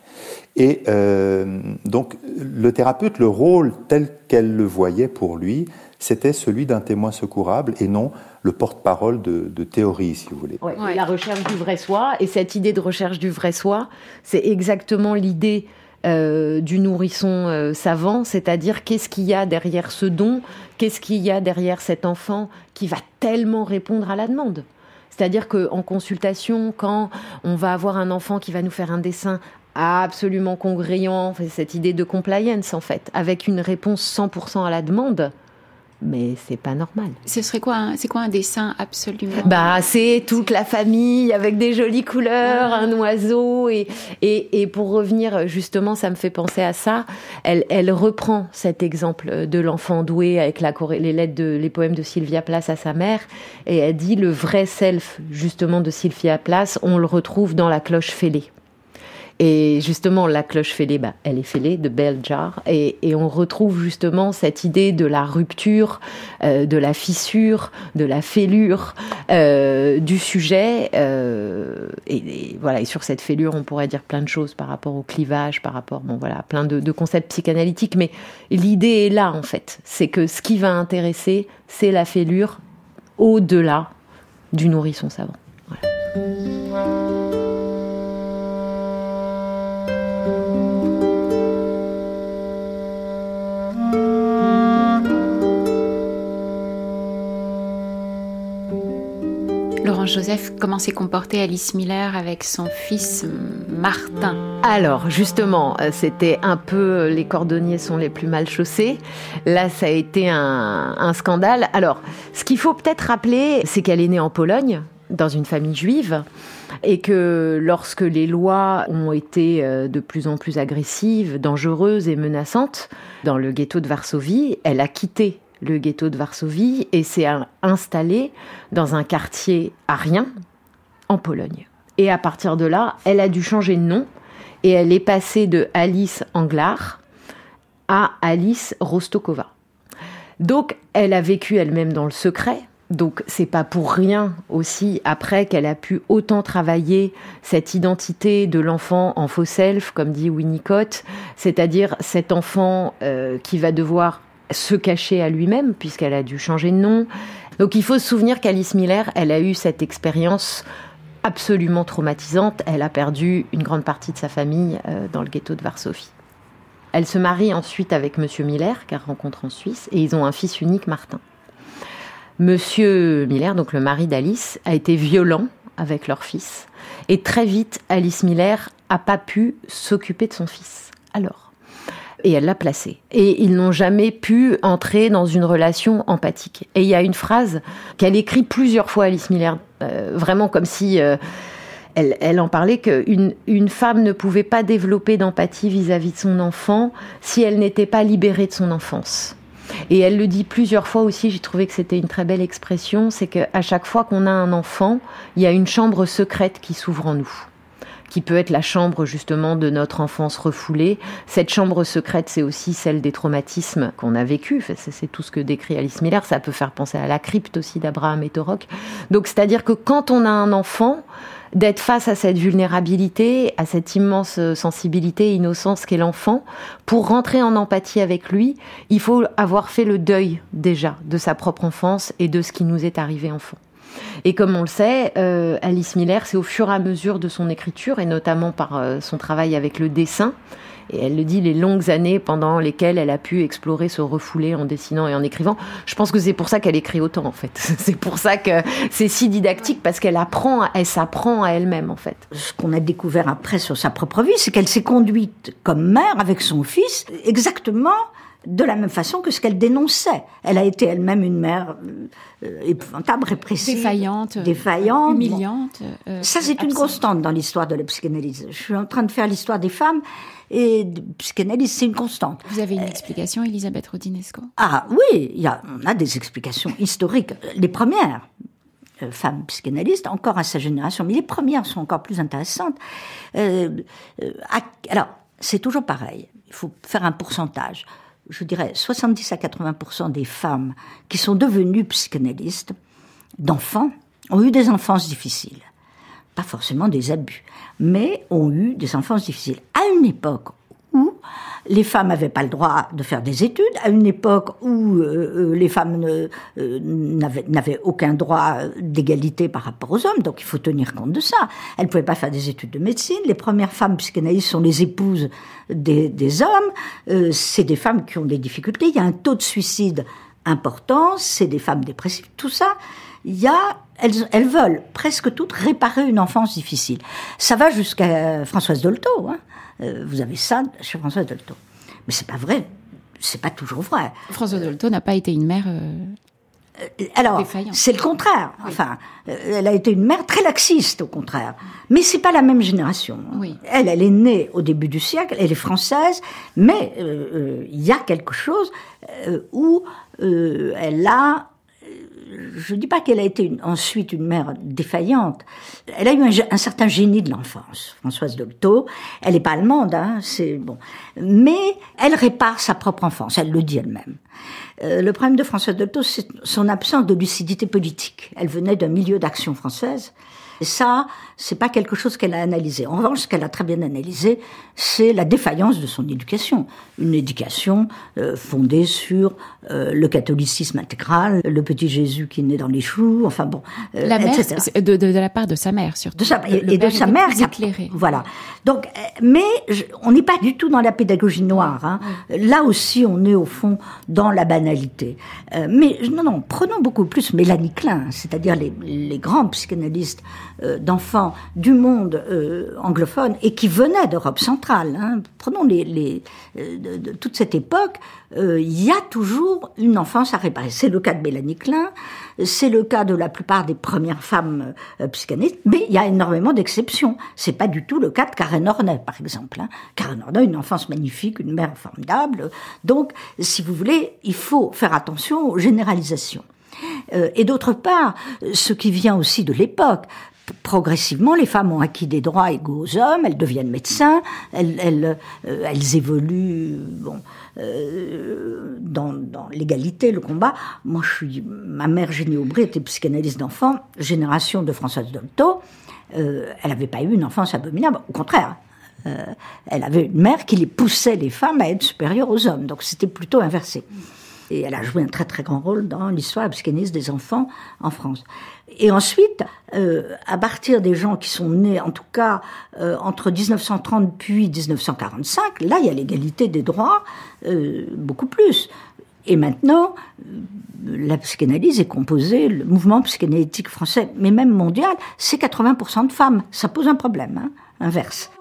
Et euh, donc le thérapeute, le rôle tel qu'elle le voyait pour lui, c'était celui d'un témoin secourable et non le porte-parole de, théorie, si vous voulez. La recherche du vrai soi, et cette idée de recherche du vrai soi, c'est exactement l'idée euh, du nourrisson euh, savant, c'est-à-dire qu'est-ce qu'il y a derrière ce don, qu'est-ce qu'il y a derrière cet enfant qui va tellement répondre à la demande. C'est-à-dire qu'en consultation, quand on va avoir un enfant qui va nous faire un dessin absolument congruent, cette idée de compliance en fait, avec une réponse 100% à la demande, mais c'est pas normal. Ce serait quoi C'est quoi un dessin absolument? Bah, c'est toute la famille avec des jolies couleurs, un oiseau et, et, et pour revenir justement, ça me fait penser à ça. Elle, elle reprend cet exemple de l'enfant doué avec la, les lettres de les poèmes de Sylvia Plath à sa mère et elle dit le vrai self justement de Sylvia Plath, on le retrouve dans la cloche fêlée. Et justement, la cloche fêlée, bah, elle est fêlée de bell jar. Et, on retrouve justement cette idée de la rupture, euh, de la fissure, de la fêlure euh, du sujet. Euh, et, et, voilà. Et sur cette fêlure, on pourrait dire plein de choses par rapport au clivage, par rapport, bon voilà, plein de, de concepts psychanalytiques. Mais l'idée est là en fait. C'est que ce qui va intéresser, c'est la fêlure au-delà du nourrisson savant. Voilà. Joseph, comment s'est comportée Alice Miller avec son fils Martin? Alors, justement, euh, c'était un peu euh, les cordonniers sont les plus mal chaussés. Là, ça a été un, un scandale. Alors, ce qu'il faut peut-être rappeler, c'est qu'elle est née en Pologne, dans une famille juive, et que lorsque les lois ont été euh, de plus en plus agressives, dangereuses et menaçantes dans le ghetto de Varsovie, elle a quitté le ghetto de Varsovie et s'est installée dans un quartier arien en Pologne. Et à partir de là, elle a dû changer de nom et elle est passée de Alice Anglar à Alice Rostokova. Donc, elle a vécu elle-même dans le secret. Donc, c'est pas pour rien aussi après qu'elle a pu autant travailler cette identité de l'enfant en faux self, comme dit Winnicott, c'est-à-dire cet enfant euh, qui va devoir se cacher à lui-même, puisqu'elle a dû changer de nom. Donc il faut se souvenir qu'Alice Miller, elle a eu cette expérience absolument traumatisante. Elle a perdu une grande partie de sa famille euh, dans le ghetto de Varsovie. Elle se marie ensuite avec Monsieur Miller, qu'elle rencontre en Suisse, et ils ont un fils unique, Martin. Monsieur Miller, donc le mari d'Alice, a été violent avec leur fils. Et très vite, Alice Miller a pas pu s'occuper de son fils. Alors, et elle l'a placé. Et ils n'ont jamais pu entrer dans une relation empathique. Et il y a une phrase qu'elle écrit plusieurs fois, Alice Miller, euh, vraiment comme si euh, elle, elle, en parlait qu'une une femme ne pouvait pas développer d'empathie vis-à-vis de son enfant si elle n'était pas libérée de son enfance. Et elle le dit plusieurs fois aussi, j'ai trouvé que c'était une très belle expression, c'est qu'à chaque fois qu'on a un enfant, il y a une chambre secrète qui s'ouvre en nous qui peut être la chambre justement de notre enfance refoulée. Cette chambre secrète, c'est aussi celle des traumatismes qu'on a vécu. C'est tout ce que décrit Alice Miller. Ça peut faire penser à la crypte aussi d'Abraham et Torok. Donc, c'est-à-dire que quand on a un enfant, d'être face à cette vulnérabilité, à cette immense sensibilité et innocence qu'est l'enfant, pour rentrer en empathie avec lui, il faut avoir fait le deuil déjà de sa propre enfance et de ce qui nous est arrivé enfant. Et comme on le sait, euh, Alice Miller, c'est au fur et à mesure de son écriture, et notamment par euh, son travail avec le dessin, et elle le dit, les longues années pendant lesquelles elle a pu explorer, se refouler en dessinant et en écrivant. Je pense que c'est pour ça qu'elle écrit autant, en fait. C'est pour ça que c'est si didactique, parce qu'elle apprend, elle s'apprend à elle-même, en fait. Ce qu'on a découvert après sur sa propre vie, c'est qu'elle s'est conduite comme mère avec son fils, exactement de la même façon que ce qu'elle dénonçait. Elle a été elle-même une mère euh, épouvantable, répressive, défaillante, défaillante, humiliante. Euh, ça, c'est une constante dans l'histoire de la psychanalyse. Je suis en train de faire l'histoire des femmes et de psychanalyse, c'est une constante. Vous avez une explication, Elisabeth Rodinesco? Ah oui, il y a, on a des explications historiques. Les premières euh, femmes psychanalystes, encore à sa génération, mais les premières sont encore plus intéressantes. Euh, euh, alors, c'est toujours pareil. Il faut faire un pourcentage je dirais, 70 à 80% des femmes qui sont devenues psychanalystes, d'enfants, ont eu des enfances difficiles. Pas forcément des abus, mais ont eu des enfances difficiles. À une époque où les femmes n'avaient pas le droit de faire des études, à une époque où euh, euh, les femmes euh, n'avaient aucun droit d'égalité par rapport aux hommes, donc il faut tenir compte de ça. Elles ne pouvaient pas faire des études de médecine. Les premières femmes psychanalystes sont les épouses des, hommes. c'est des femmes qui ont des difficultés. Il y a un taux de suicide important. C'est des femmes dépressives. Tout ça, il y a elles, elles, veulent presque toutes réparer une enfance difficile. Ça va jusqu'à Françoise Dolto. Hein. Euh, vous avez ça chez François Dolto. Mais c'est pas vrai. C'est pas toujours vrai. François Dolto n'a pas été une mère. Euh, euh, alors, c'est le contraire. Enfin, elle a été une mère très laxiste, au contraire. Mais c'est pas la même génération. Oui. Elle, elle est née au début du siècle, elle est française, mais il y a quelque chose où elle a je ne dis pas qu'elle a été ensuite une mère défaillante. Elle a eu un, certain génie de l'enfance, Françoise Dolto. Elle n'est pas allemande, hein, c'est bon, mais elle répare sa propre enfance. Elle le dit elle-même. Euh, le problème de Françoise Dolto, c'est son absence de lucidité politique. Elle venait d'un milieu d'action française. Et ça, c'est pas quelque chose qu'elle a analysé. En revanche, ce qu'elle a très bien analysé, c'est la défaillance de son éducation. Une éducation euh, fondée sur euh, le catholicisme intégral, le petit Jésus qui naît dans les choux, enfin bon. Euh, la mère, de, de, la part de sa mère surtout. De sa, et, de sa mère. Éclairée. Voilà. Donc, mais on n'est pas du tout dans la pédagogie noire. Hein. Là aussi, on est au fond dans la banalité. mais non, non, prenons beaucoup plus Mélanie Klein, c'est-à-dire les, les grands psychanalystes d'enfants du monde euh, anglophone et qui venaient d'Europe centrale. Hein. Prenons les, euh, toute cette époque, euh, il y a toujours une enfance à réparer. C'est le cas de Mélanie Klein, c'est le cas de la plupart des premières femmes psychanalystes, mais il y a énormément d'exceptions. C'est pas du tout le cas de Karen Hornet, par exemple. Hein. Karen Hornet, une enfance magnifique, une mère formidable. Donc, si vous voulez, il faut faire attention aux généralisations. et d'autre part, ce qui vient aussi de l'époque, progressivement, les femmes ont acquis des droits égaux aux hommes, elles deviennent médecins, elles, euh, évoluent euh, dans, l'égalité, le combat. Moi, je suis, ma mère, Génie Aubry, était psychanalyste d'enfants, génération de Françoise Dolto. Euh, elle n'avait pas eu une enfance abominable, au contraire. Elle avait une mère qui les poussait les femmes à être supérieures aux hommes, donc c'était plutôt inversé. Et elle a joué un très très grand rôle dans l'histoire psychanalyste des enfants en France. Et ensuite, euh, à partir des gens qui sont nés, en tout cas euh, entre 1930 puis 1945, là, il y a l'égalité des droits euh, beaucoup plus. Et maintenant, la psychanalyse est composée, le mouvement psychanalytique français, mais même mondial, c'est 80% de femmes. Ça pose un problème, hein, inverse.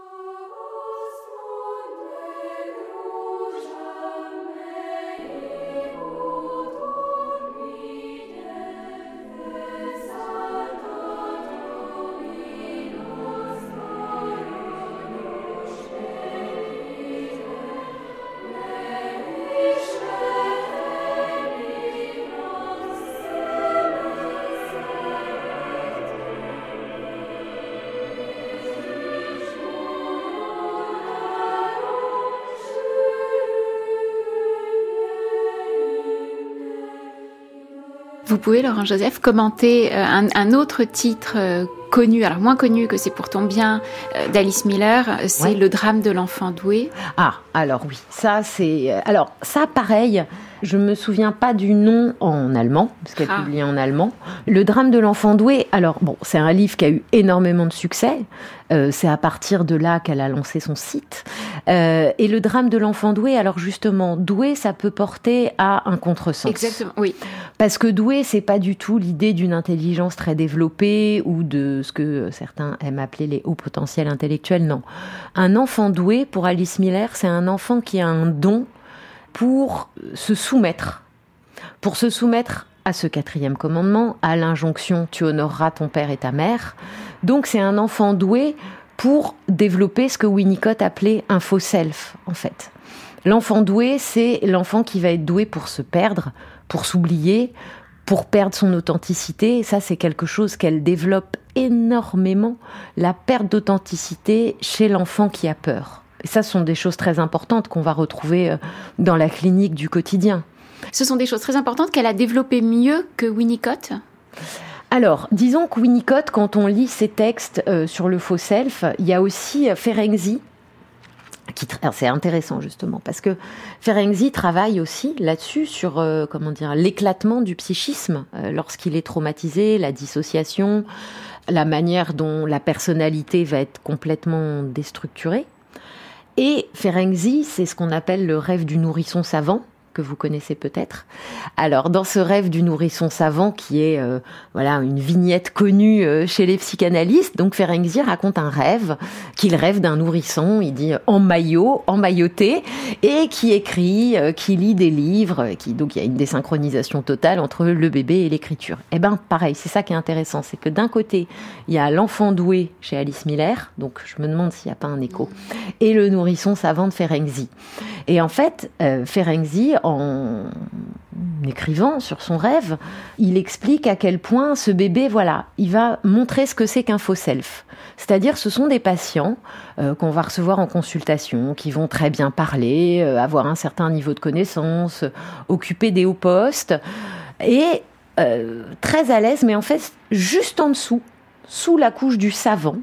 Pouvez, Laurent Joseph, commenter euh, un, autre titre euh, connu, alors moins connu que c'est pourtant bien euh, d'Alice Miller, c'est Le drame de l'enfant doué. Ah, alors oui, ça c'est. Alors, ça pareil, je me souviens pas du nom en allemand, parce qu'elle ah. publié en allemand. Le drame de l'enfant doué, alors bon, c'est un livre qui a eu énormément de succès. Euh, c'est à partir de là qu'elle a lancé son site. Euh, et le drame de l'enfant doué, alors justement, doué, ça peut porter à un contresens. Exactement, oui. Parce que doué, c'est pas du tout l'idée d'une intelligence très développée ou de ce que certains aiment appeler les hauts potentiels intellectuels. Non. Un enfant doué, pour Alice Miller, c'est un enfant qui a un don pour se soumettre, pour se soumettre à ce quatrième commandement, à l'injonction tu honoreras ton père et ta mère. Donc c'est un enfant doué pour développer ce que Winnicott appelait un faux self, en fait. L'enfant doué, c'est l'enfant qui va être doué pour se perdre, pour s'oublier, pour perdre son authenticité. ça, c'est quelque chose qu'elle développe énormément, la perte d'authenticité chez l'enfant qui a peur. Et ça, ce sont des choses très importantes qu'on va retrouver euh, dans la clinique du quotidien. Ce sont des choses très importantes qu'elle a développées mieux que Winnicott alors, disons que Winnicott, quand on lit ses textes euh, sur le faux self, il y a aussi euh, Ferenczi, c'est intéressant justement parce que Ferenczi travaille aussi là-dessus sur comment dire l'éclatement du psychisme lorsqu'il est traumatisé, la dissociation, la manière dont la personnalité va être complètement déstructurée. Et Ferenczi, c'est ce qu'on appelle le rêve du nourrisson savant, que vous connaissez peut-être. Alors, dans ce rêve du nourrisson savant, qui est euh, voilà une vignette connue euh, chez les psychanalystes, donc Ferenczi raconte un rêve qu'il rêve d'un nourrisson, il dit en maillot, en mailloté, et qui écrit, euh, qui lit des livres, qui donc il y a une désynchronisation totale entre le bébé et l'écriture. Eh ben, pareil, c'est ça qui est intéressant, c'est que d'un côté il y a l'enfant doué chez Alice Miller, donc je me demande s'il n'y a pas un écho, et le nourrisson savant de Ferenczi. Et en fait, Ferenczi, en écrivant sur son rêve, il explique à quel point ce bébé, voilà, il va montrer ce que c'est qu'un faux self. C'est-à-dire, ce sont des patients euh, qu'on va recevoir en consultation, qui vont très bien parler, euh, avoir un certain niveau de connaissance, occuper des hauts postes, et très à l'aise, mais en fait, juste en dessous, sous la couche du savant,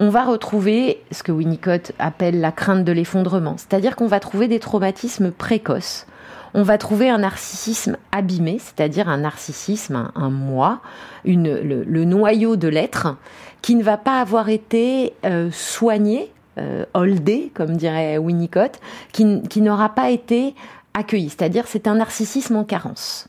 on va retrouver ce que Winnicott appelle la crainte de l'effondrement, c'est-à-dire qu'on va trouver des traumatismes précoces on va trouver un narcissisme abîmé, c'est-à-dire un narcissisme, un, moi, le, noyau de l'être, qui ne va pas avoir été euh, soigné, euh, holdé, comme dirait Winnicott, qui, qui n'aura pas été accueilli, c'est-à-dire c'est un narcissisme en carence.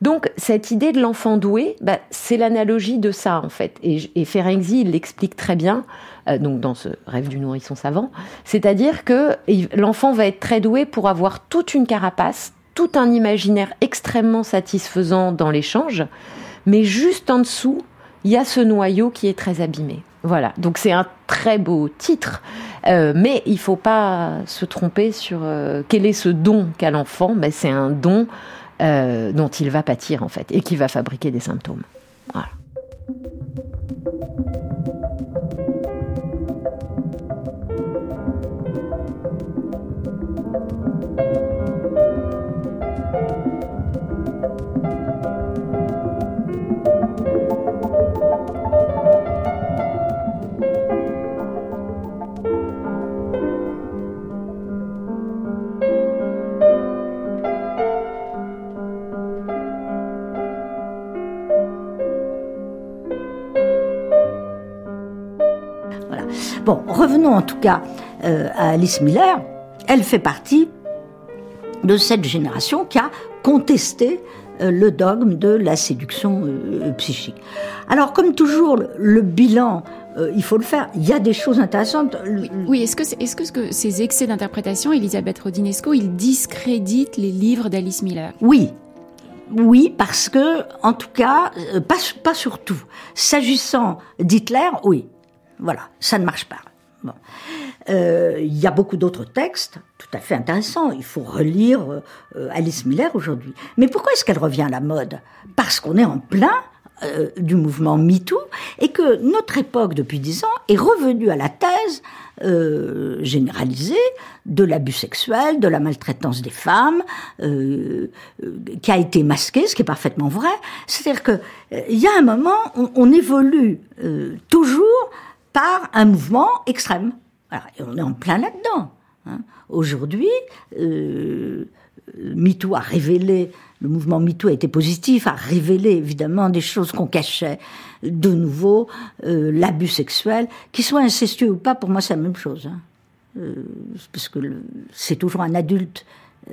Donc cette idée de l'enfant doué, bah, c'est l'analogie de ça en fait. Et, et Ferenczi l'explique très bien, euh, donc dans ce rêve du nourrisson savant, c'est-à-dire que l'enfant va être très doué pour avoir toute une carapace, tout un imaginaire extrêmement satisfaisant dans l'échange, mais juste en dessous, il y a ce noyau qui est très abîmé. Voilà, donc c'est un très beau titre, euh, mais il faut pas se tromper sur euh, quel est ce don qu'a l'enfant. Mais c'est un don dont il va pâtir en fait et qui va fabriquer des symptômes. Voilà. Bon, revenons en tout cas euh, à Alice Miller. Elle fait partie de cette génération qui a contesté euh, le dogme de la séduction euh, psychique. Alors, comme toujours, le, bilan, il faut le faire. Il y a des choses intéressantes. Oui, est-ce que, ces excès d'interprétation, Elisabeth Rodinesco, ils discréditent les livres d'Alice Miller? Oui, oui, parce que, en tout cas, pas, pas surtout. S'agissant d'Hitler, oui. Voilà, ça ne marche pas. Euh, il y a beaucoup d'autres textes tout à fait intéressants. Il faut relire euh, Alice Miller aujourd'hui. Mais pourquoi est-ce qu'elle revient à la mode? Parce qu'on est en plein euh, du mouvement MeToo et que notre époque, depuis dix ans, est revenue à la thèse généralisée de l'abus sexuel, de la maltraitance des femmes, qui a été masquée, ce qui est parfaitement vrai. C'est-à-dire que il y a un moment, on, on évolue toujours par un mouvement extrême. on est en plein là-dedans. Hein. Aujourd'hui, euh, MeToo a révélé, le mouvement MeToo a été positif, a révélé évidemment des choses qu'on cachait. De nouveau, euh, l'abus sexuel, qu'il soit incestueux ou pas, pour moi c'est la même chose. Hein. Euh, parce que c'est toujours un adulte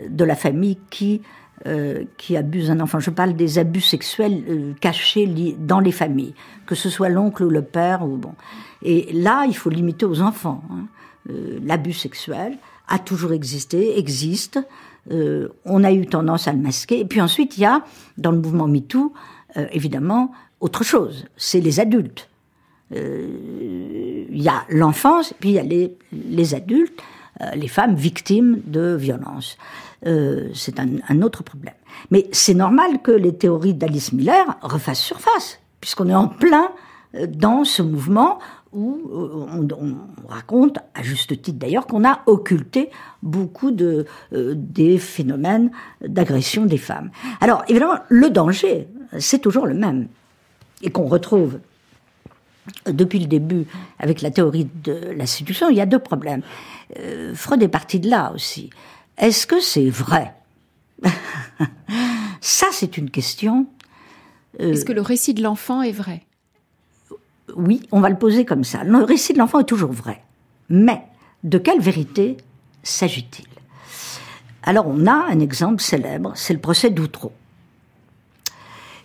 de la famille qui euh, qui abuse un enfant. Je parle des abus sexuels euh, cachés dans les familles, que ce soit l'oncle ou le père ou bon. Et là, il faut limiter aux enfants. Hein. Euh, l'abus sexuel a toujours existé, existe. on a eu tendance à le masquer. Et puis ensuite, il y a dans le mouvement MeToo, évidemment, autre chose. C'est les adultes. Il y a l'enfance, puis il y a les, adultes, les femmes victimes de violences. Euh, c'est un, autre problème. Mais c'est normal que les théories d'Alice Miller refassent surface, puisqu'on est en plein euh, dans ce mouvement où euh, on, raconte, à juste titre d'ailleurs, qu'on a occulté beaucoup de, des phénomènes d'agression des femmes. Alors évidemment, le danger, c'est toujours le même, et qu'on retrouve depuis le début avec la théorie de la il y a deux problèmes. Freud est parti de là aussi. Est-ce que c'est vrai? Ça, c'est une question. Euh, Est-ce que le récit de l'enfant est vrai? Oui, on va le poser comme ça. Le récit de l'enfant est toujours vrai. Mais de quelle vérité s'agit-il? Alors, on a un exemple célèbre, c'est le procès d'Outreau,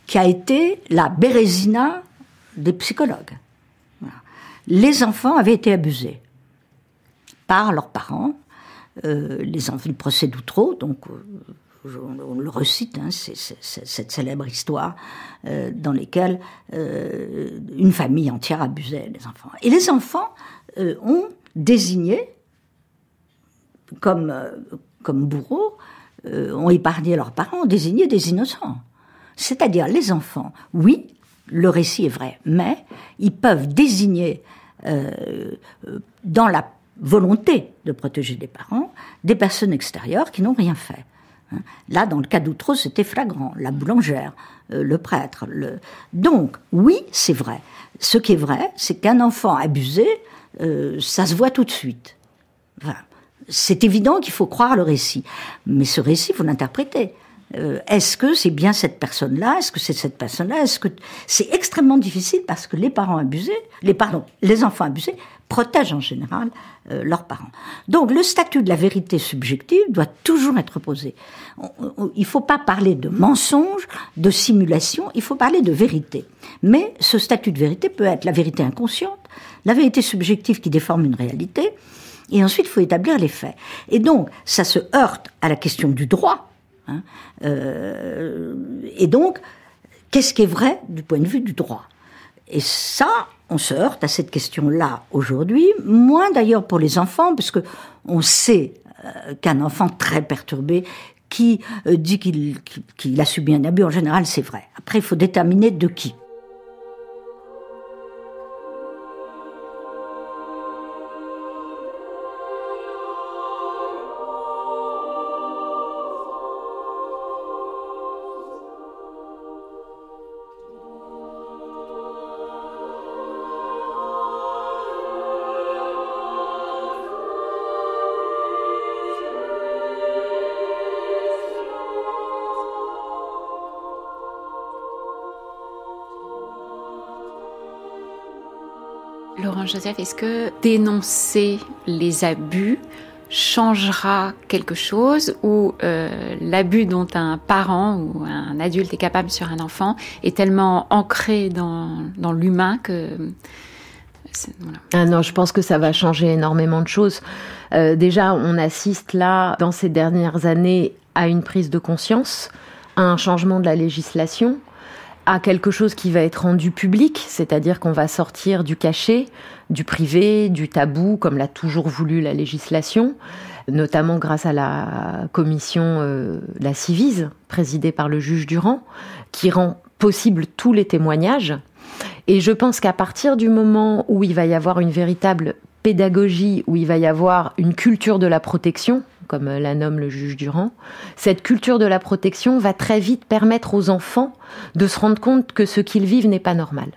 qui a été la bérésina des psychologues. Les enfants avaient été abusés par leurs parents, euh, les enfants, le procès d'Outreau, donc euh, on, le recite, hein, cette célèbre histoire euh, dans laquelle une famille entière abusait les enfants. Et les enfants ont désigné comme, comme bourreaux euh, ont épargné leurs parents ont désigné des innocents. C'est-à-dire les enfants, oui, le récit est vrai, mais ils peuvent désigner euh, dans la volonté de protéger les parents des personnes extérieures qui n'ont rien fait. Là, dans le cas d'Outreau, c'était flagrant. La boulangère, euh, le prêtre. Le... Donc, oui, c'est vrai. Ce qui est vrai, c'est qu'un enfant abusé, euh, ça se voit tout de suite. c'est évident qu'il faut croire le récit. Mais ce récit, il faut l'interpréter. Euh, est-ce que c'est bien cette personne-là? Est-ce que c'est cette personne-là? Est-ce que c'est extrêmement difficile parce que les parents abusés, les pardon, les enfants abusés protègent en général euh, leurs parents. Donc le statut de la vérité subjective doit toujours être posé. il ne faut pas parler de mensonge, de simulation, il faut parler de vérité. Mais ce statut de vérité peut être la vérité inconsciente, la vérité subjective qui déforme une réalité, et ensuite il faut établir les faits. Et donc ça se heurte à la question du droit Hein. Euh, et donc, qu'est-ce qui est vrai du point de vue du droit? Et ça, on se heurte à cette question-là aujourd'hui, moins d'ailleurs pour les enfants, parce que on sait euh, qu'un enfant très perturbé qui euh, dit qu'il a subi un abus, en général, c'est vrai. Après, il faut déterminer de qui. Est-ce que dénoncer les abus changera quelque chose ou euh, l'abus dont un parent ou un adulte est capable sur un enfant est tellement ancré dans, l'humain que... Ah non, je pense que ça va changer énormément de choses. Euh, déjà, on assiste là, dans ces dernières années, à une prise de conscience, à un changement de la législation à quelque chose qui va être rendu public, c'est-à-dire qu'on va sortir du cachet, du privé, du tabou, comme l'a toujours voulu la législation, notamment grâce à la commission, euh, la Civise, présidée par le juge Durand, qui rend possible tous les témoignages. Et je pense qu'à partir du moment où il va y avoir une véritable pédagogie, où il va y avoir une culture de la protection, comme la nomme le juge Durand, cette culture de la protection va très vite permettre aux enfants de se rendre compte que ce qu'ils vivent n'est pas normal.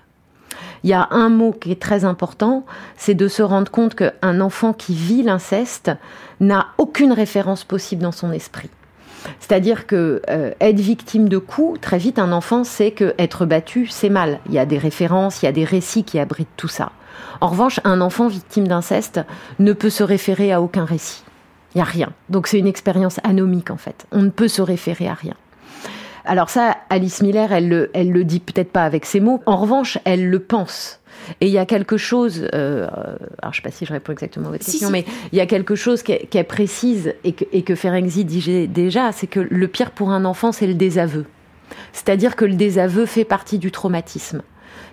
Il y a un mot qui est très important, c'est de se rendre compte qu'un enfant qui vit l'inceste n'a aucune référence possible dans son esprit. C'est-à-dire que euh, être victime de coups, très vite, un enfant sait que être battu, c'est mal. Il y a des références, il y a des récits qui abritent tout ça. En revanche, un enfant victime d'inceste ne peut se référer à aucun récit. Il n'y a rien. Donc c'est une expérience anomique en fait. On ne peut se référer à rien. Alors ça, Alice Miller, elle le, elle le dit peut-être pas avec ces mots. En revanche, elle le pense. Et il y a quelque chose, euh, alors je sais pas si je réponds exactement à votre question, mais il y a quelque chose est, précise et que, et que Ferenczi dit déjà, c'est que le pire pour un enfant, c'est le désaveu. C'est-à-dire que le désaveu fait partie du traumatisme.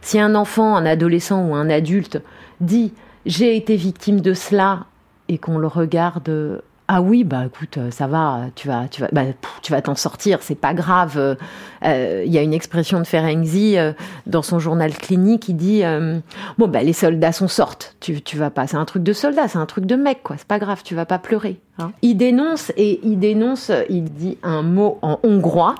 Si un enfant, un adolescent ou un adulte dit j'ai été victime de cela et qu'on le regarde ah oui, bah écoute, ça va, tu vas, tu vas, bah, tu vas t'en sortir, c'est pas grave. Euh, il y a une expression de Ferenczi euh, dans son journal clinique, il dit euh, bon bah les soldats s'en sortent, tu, tu vas pas, c'est un truc de soldat, c'est un truc de mec quoi, c'est pas grave, tu vas pas pleurer. Hein. Il dénonce et il dénonce, il dit un mot en hongrois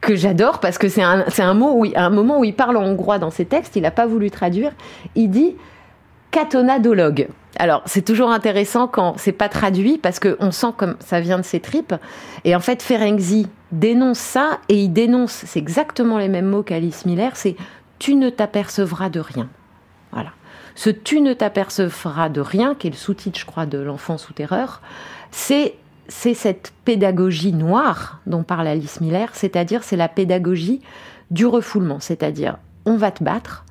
que j'adore parce que c'est un, c'est un mot où, un moment où il parle en hongrois dans ses textes, il a pas voulu traduire. Il dit catonadologue. Alors, c'est toujours intéressant quand c'est pas traduit parce qu'on sent comme ça vient de ses tripes. Et en fait, Ferenczi dénonce ça et il dénonce, c'est exactement les mêmes mots qu'Alice Miller, c'est tu ne t'apercevras de rien. Voilà. Ce tu ne t'apercevras de rien, qui est le sous-titre, je crois, de l'enfant sous terreur, c'est c'est cette pédagogie noire dont parle Alice Miller, c'est-à-dire c'est la pédagogie du refoulement, c'est-à-dire on va te battre,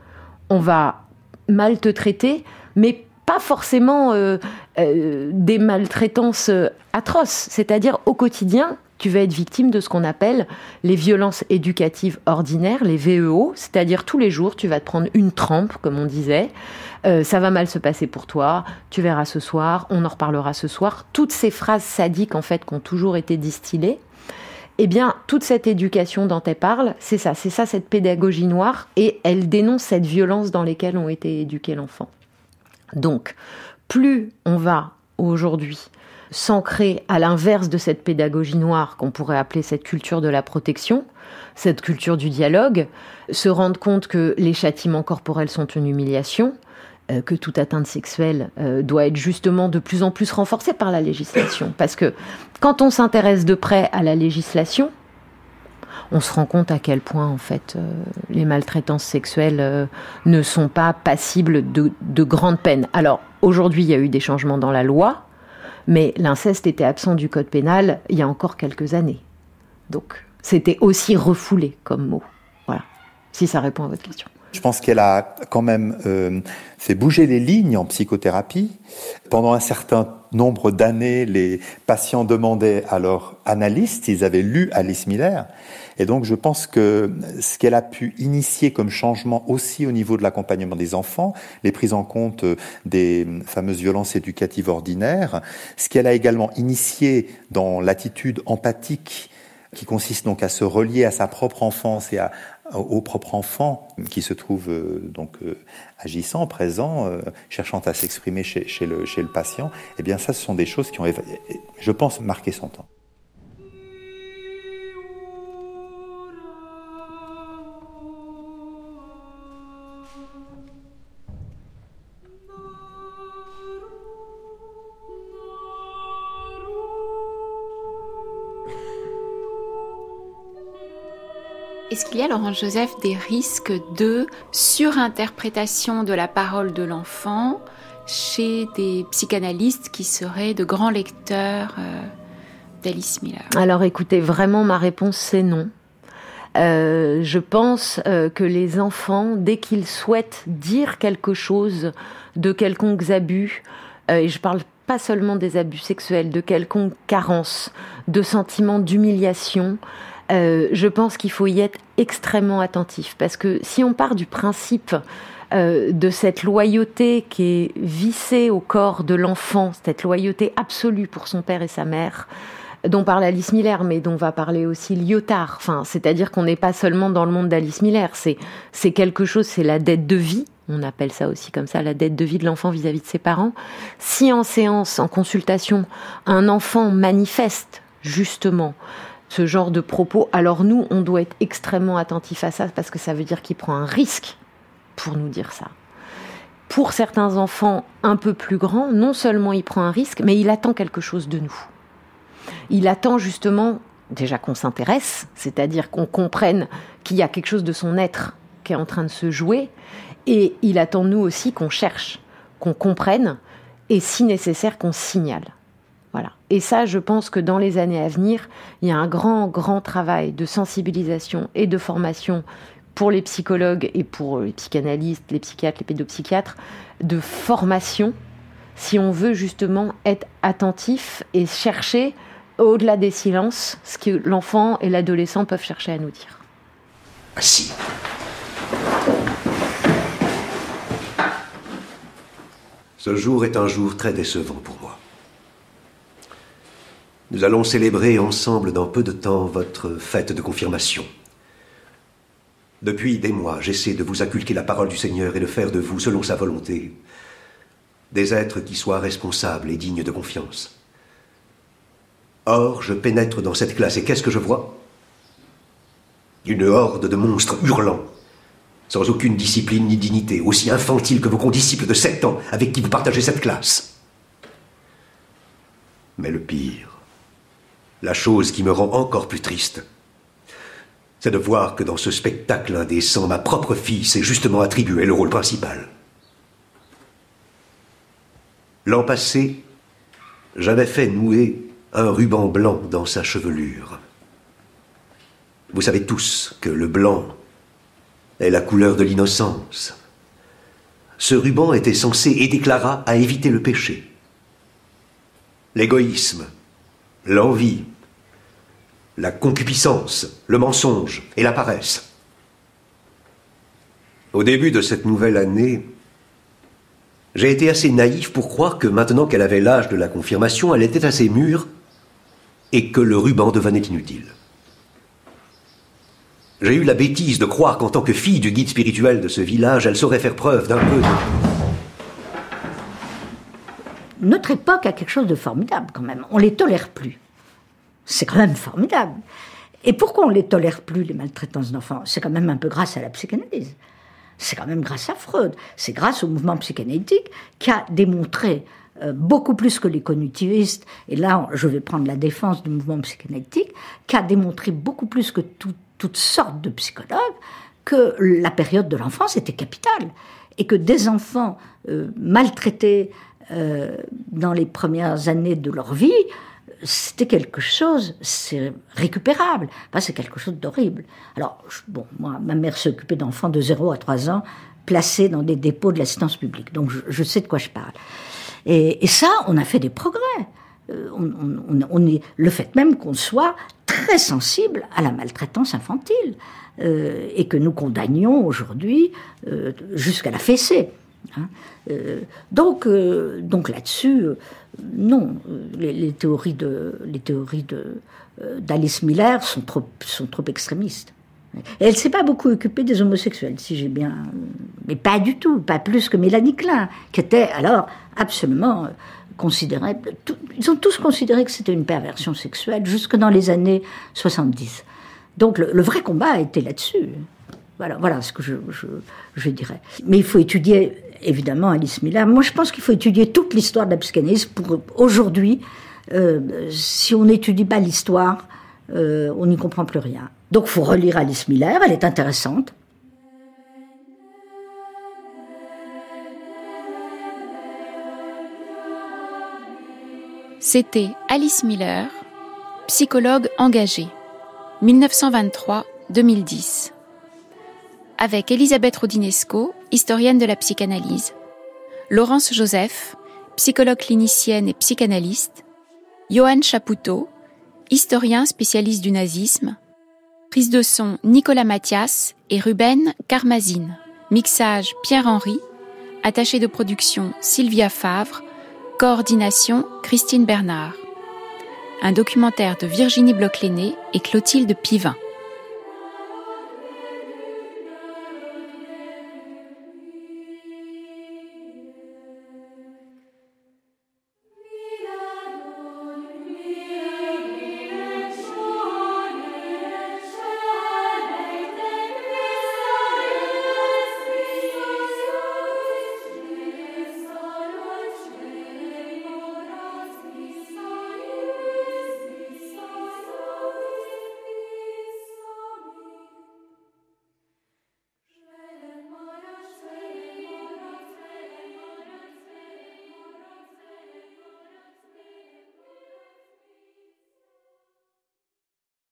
on va mal te traiter, mais pas forcément euh, euh, des maltraitances euh, atroces. C'est-à-dire au quotidien, tu vas être victime de ce qu'on appelle les violences éducatives ordinaires, les VEO, c'est-à-dire tous les jours, tu vas te prendre une trempe, comme on disait, ça va mal se passer pour toi, tu verras ce soir, on en reparlera ce soir. Toutes ces phrases sadiques, en fait, qui ont toujours été distillées, Eh bien, toute cette éducation dont elle parle, c'est ça, c'est ça cette pédagogie noire, et elle dénonce cette violence dans laquelle ont été éduqués l'enfant. Donc, plus on va aujourd'hui s'ancrer à l'inverse de cette pédagogie noire qu'on pourrait appeler cette culture de la protection, cette culture du dialogue, se rendre compte que les châtiments corporels sont une humiliation, euh, que toute atteinte sexuelle euh, doit être justement de plus en plus renforcée par la législation. Parce que quand on s'intéresse de près à la législation, on se rend compte à quel point en fait euh, les maltraitances sexuelles ne sont pas passibles de, de grandes peines. Alors aujourd'hui, il y a eu des changements dans la loi, mais l'inceste était absent du code pénal il y a encore quelques années. Donc c'était aussi refoulé comme mot. Voilà, si ça répond à votre question. Je pense qu'elle a quand même euh, fait bouger les lignes en psychothérapie. Pendant un certain nombre d'années, les patients demandaient à leur analyste s'ils avaient lu Alice Miller. Et donc, je pense que ce qu'elle a pu initier comme changement aussi au niveau de l'accompagnement des enfants, les prises en compte des fameuses violences éducatives ordinaires, ce qu'elle a également initié dans l'attitude empathique qui consiste donc à se relier à sa propre enfance et à, au propre enfant qui se trouve euh, donc euh, agissant, présent, euh, cherchant à s'exprimer chez, chez, le, chez le patient, eh bien ça, ce sont des choses qui ont, je pense, marqué son temps. Est-ce qu'il y a, Laurent Joseph, des risques de surinterprétation de la parole de l'enfant chez des psychanalystes qui seraient de grands lecteurs euh, d'Alice Miller Alors écoutez, vraiment ma réponse c'est non. Euh, je pense euh, que les enfants, dès qu'ils souhaitent dire quelque chose de quelconques abus, et je parle pas seulement des abus sexuels, de quelconque carence, de sentiments d'humiliation, euh, je pense qu'il faut y être extrêmement attentif parce que si on part du principe euh, de cette loyauté qui est vissée au corps de l'enfant, cette loyauté absolue pour son père et sa mère, dont parle Alice Miller, mais dont va parler aussi Lyotard. Enfin, c'est-à-dire qu'on n'est pas seulement dans le monde d'Alice Miller, c'est c'est quelque chose, c'est la dette de vie. On appelle ça aussi comme ça, la dette de vie de l'enfant vis-à-vis de ses parents. Si en séance, en consultation, un enfant manifeste justement ce genre de propos, alors nous, on doit être extrêmement attentif à ça parce que ça veut dire qu'il prend un risque pour nous dire ça. Pour certains enfants un peu plus grands, non seulement il prend un risque, mais il attend quelque chose de nous. Il attend justement déjà qu'on s'intéresse, c'est-à-dire qu'on comprenne qu'il y a quelque chose de son être qui est en train de se jouer, et il attend nous aussi qu'on cherche, qu'on comprenne, et si nécessaire qu'on signale. Et ça, je pense que dans les années à venir, il y a un grand, grand travail de sensibilisation et de formation pour les psychologues et pour les psychanalystes, les psychiatres, les pédopsychiatres, de formation, si on veut justement être attentif et chercher, au-delà des silences, ce que l'enfant et l'adolescent peuvent chercher à nous dire. Si. Ce jour est un jour très décevant pour moi. Nous allons célébrer ensemble dans peu de temps votre fête de confirmation. Depuis des mois, j'essaie de vous inculquer la parole du Seigneur et de faire de vous, selon sa volonté, des êtres qui soient responsables et dignes de confiance. Or, je pénètre dans cette classe et qu'est-ce que je vois? Une horde de monstres hurlants, sans aucune discipline ni dignité, aussi infantiles que vos condisciples de sept ans avec qui vous partagez cette classe. Mais le pire, la chose qui me rend encore plus triste, c'est de voir que dans ce spectacle indécent, ma propre fille s'est justement attribué le rôle principal. L'an passé, j'avais fait nouer un ruban blanc dans sa chevelure. Vous savez tous que le blanc est la couleur de l'innocence. Ce ruban était censé aider Clara à éviter le péché. L'égoïsme, l'envie, la concupiscence, le mensonge et la paresse. Au début de cette nouvelle année, j'ai été assez naïf pour croire que maintenant qu'elle avait l'âge de la confirmation, elle était assez mûre et que le ruban devenait inutile. J'ai eu la bêtise de croire qu'en tant que fille du guide spirituel de ce village, elle saurait faire preuve d'un peu de... Notre époque a quelque chose de formidable quand même. On les tolère plus. C'est quand même formidable. Et pourquoi on les tolère plus, les maltraitances d'enfants? C'est quand même un peu grâce à la psychanalyse. C'est quand même grâce à Freud. C'est grâce au mouvement psychanalytique qui a démontré euh, beaucoup plus que les cognitivistes, et là je vais prendre la défense du mouvement psychanalytique, qui a démontré beaucoup plus que toutes sortes de psychologues que la période de l'enfance était capitale et que des enfants euh, maltraités euh, dans les premières années de leur vie, c'était quelque chose, c'est récupérable. c'est quelque chose d'horrible. Alors, bon, moi, ma mère s'occupait d'enfants de 0 à 3 ans placés dans des dépôts de l'assistance publique. Donc, je, sais de quoi je parle. Et, ça, on a fait des progrès. Euh, on, est le fait même qu'on soit très sensible à la maltraitance infantile euh, et que nous condamnions aujourd'hui euh, jusqu'à la fessée. Hein. donc, donc là-dessus, non, les, théories de les théories de d'Alice Miller sont trop sont trop extrémistes. Et elle s'est pas beaucoup occupée des homosexuels, si j'ai bien, mais pas du tout, pas plus que Mélanie Klein, qui était alors absolument considérée. Ils ont tous considéré que c'était une perversion sexuelle jusque dans les années 70. Donc le, vrai combat été là-dessus. Voilà, ce que je, dirais. Mais il faut étudier évidemment Alice Miller. Moi, je pense qu'il faut étudier toute l'histoire de la psychanalyse pour aujourd'hui. Euh, si on n'étudie pas l'histoire, euh, on n'y comprend plus rien. Donc, faut relire Alice Miller. Elle est intéressante. C'était Alice Miller, psychologue engagée, 1923-2010 avec Elisabeth Rodinesco, historienne de la psychanalyse, Laurence Joseph, psychologue clinicienne et psychanalyste, Johan Chapoutot, historien spécialiste du nazisme, prise de son Nicolas Mathias et Ruben Carmazine, mixage Pierre-Henri, attaché de production Sylvia Favre, coordination Christine Bernard. Un documentaire de Virginie bloch et Clotilde Pivin.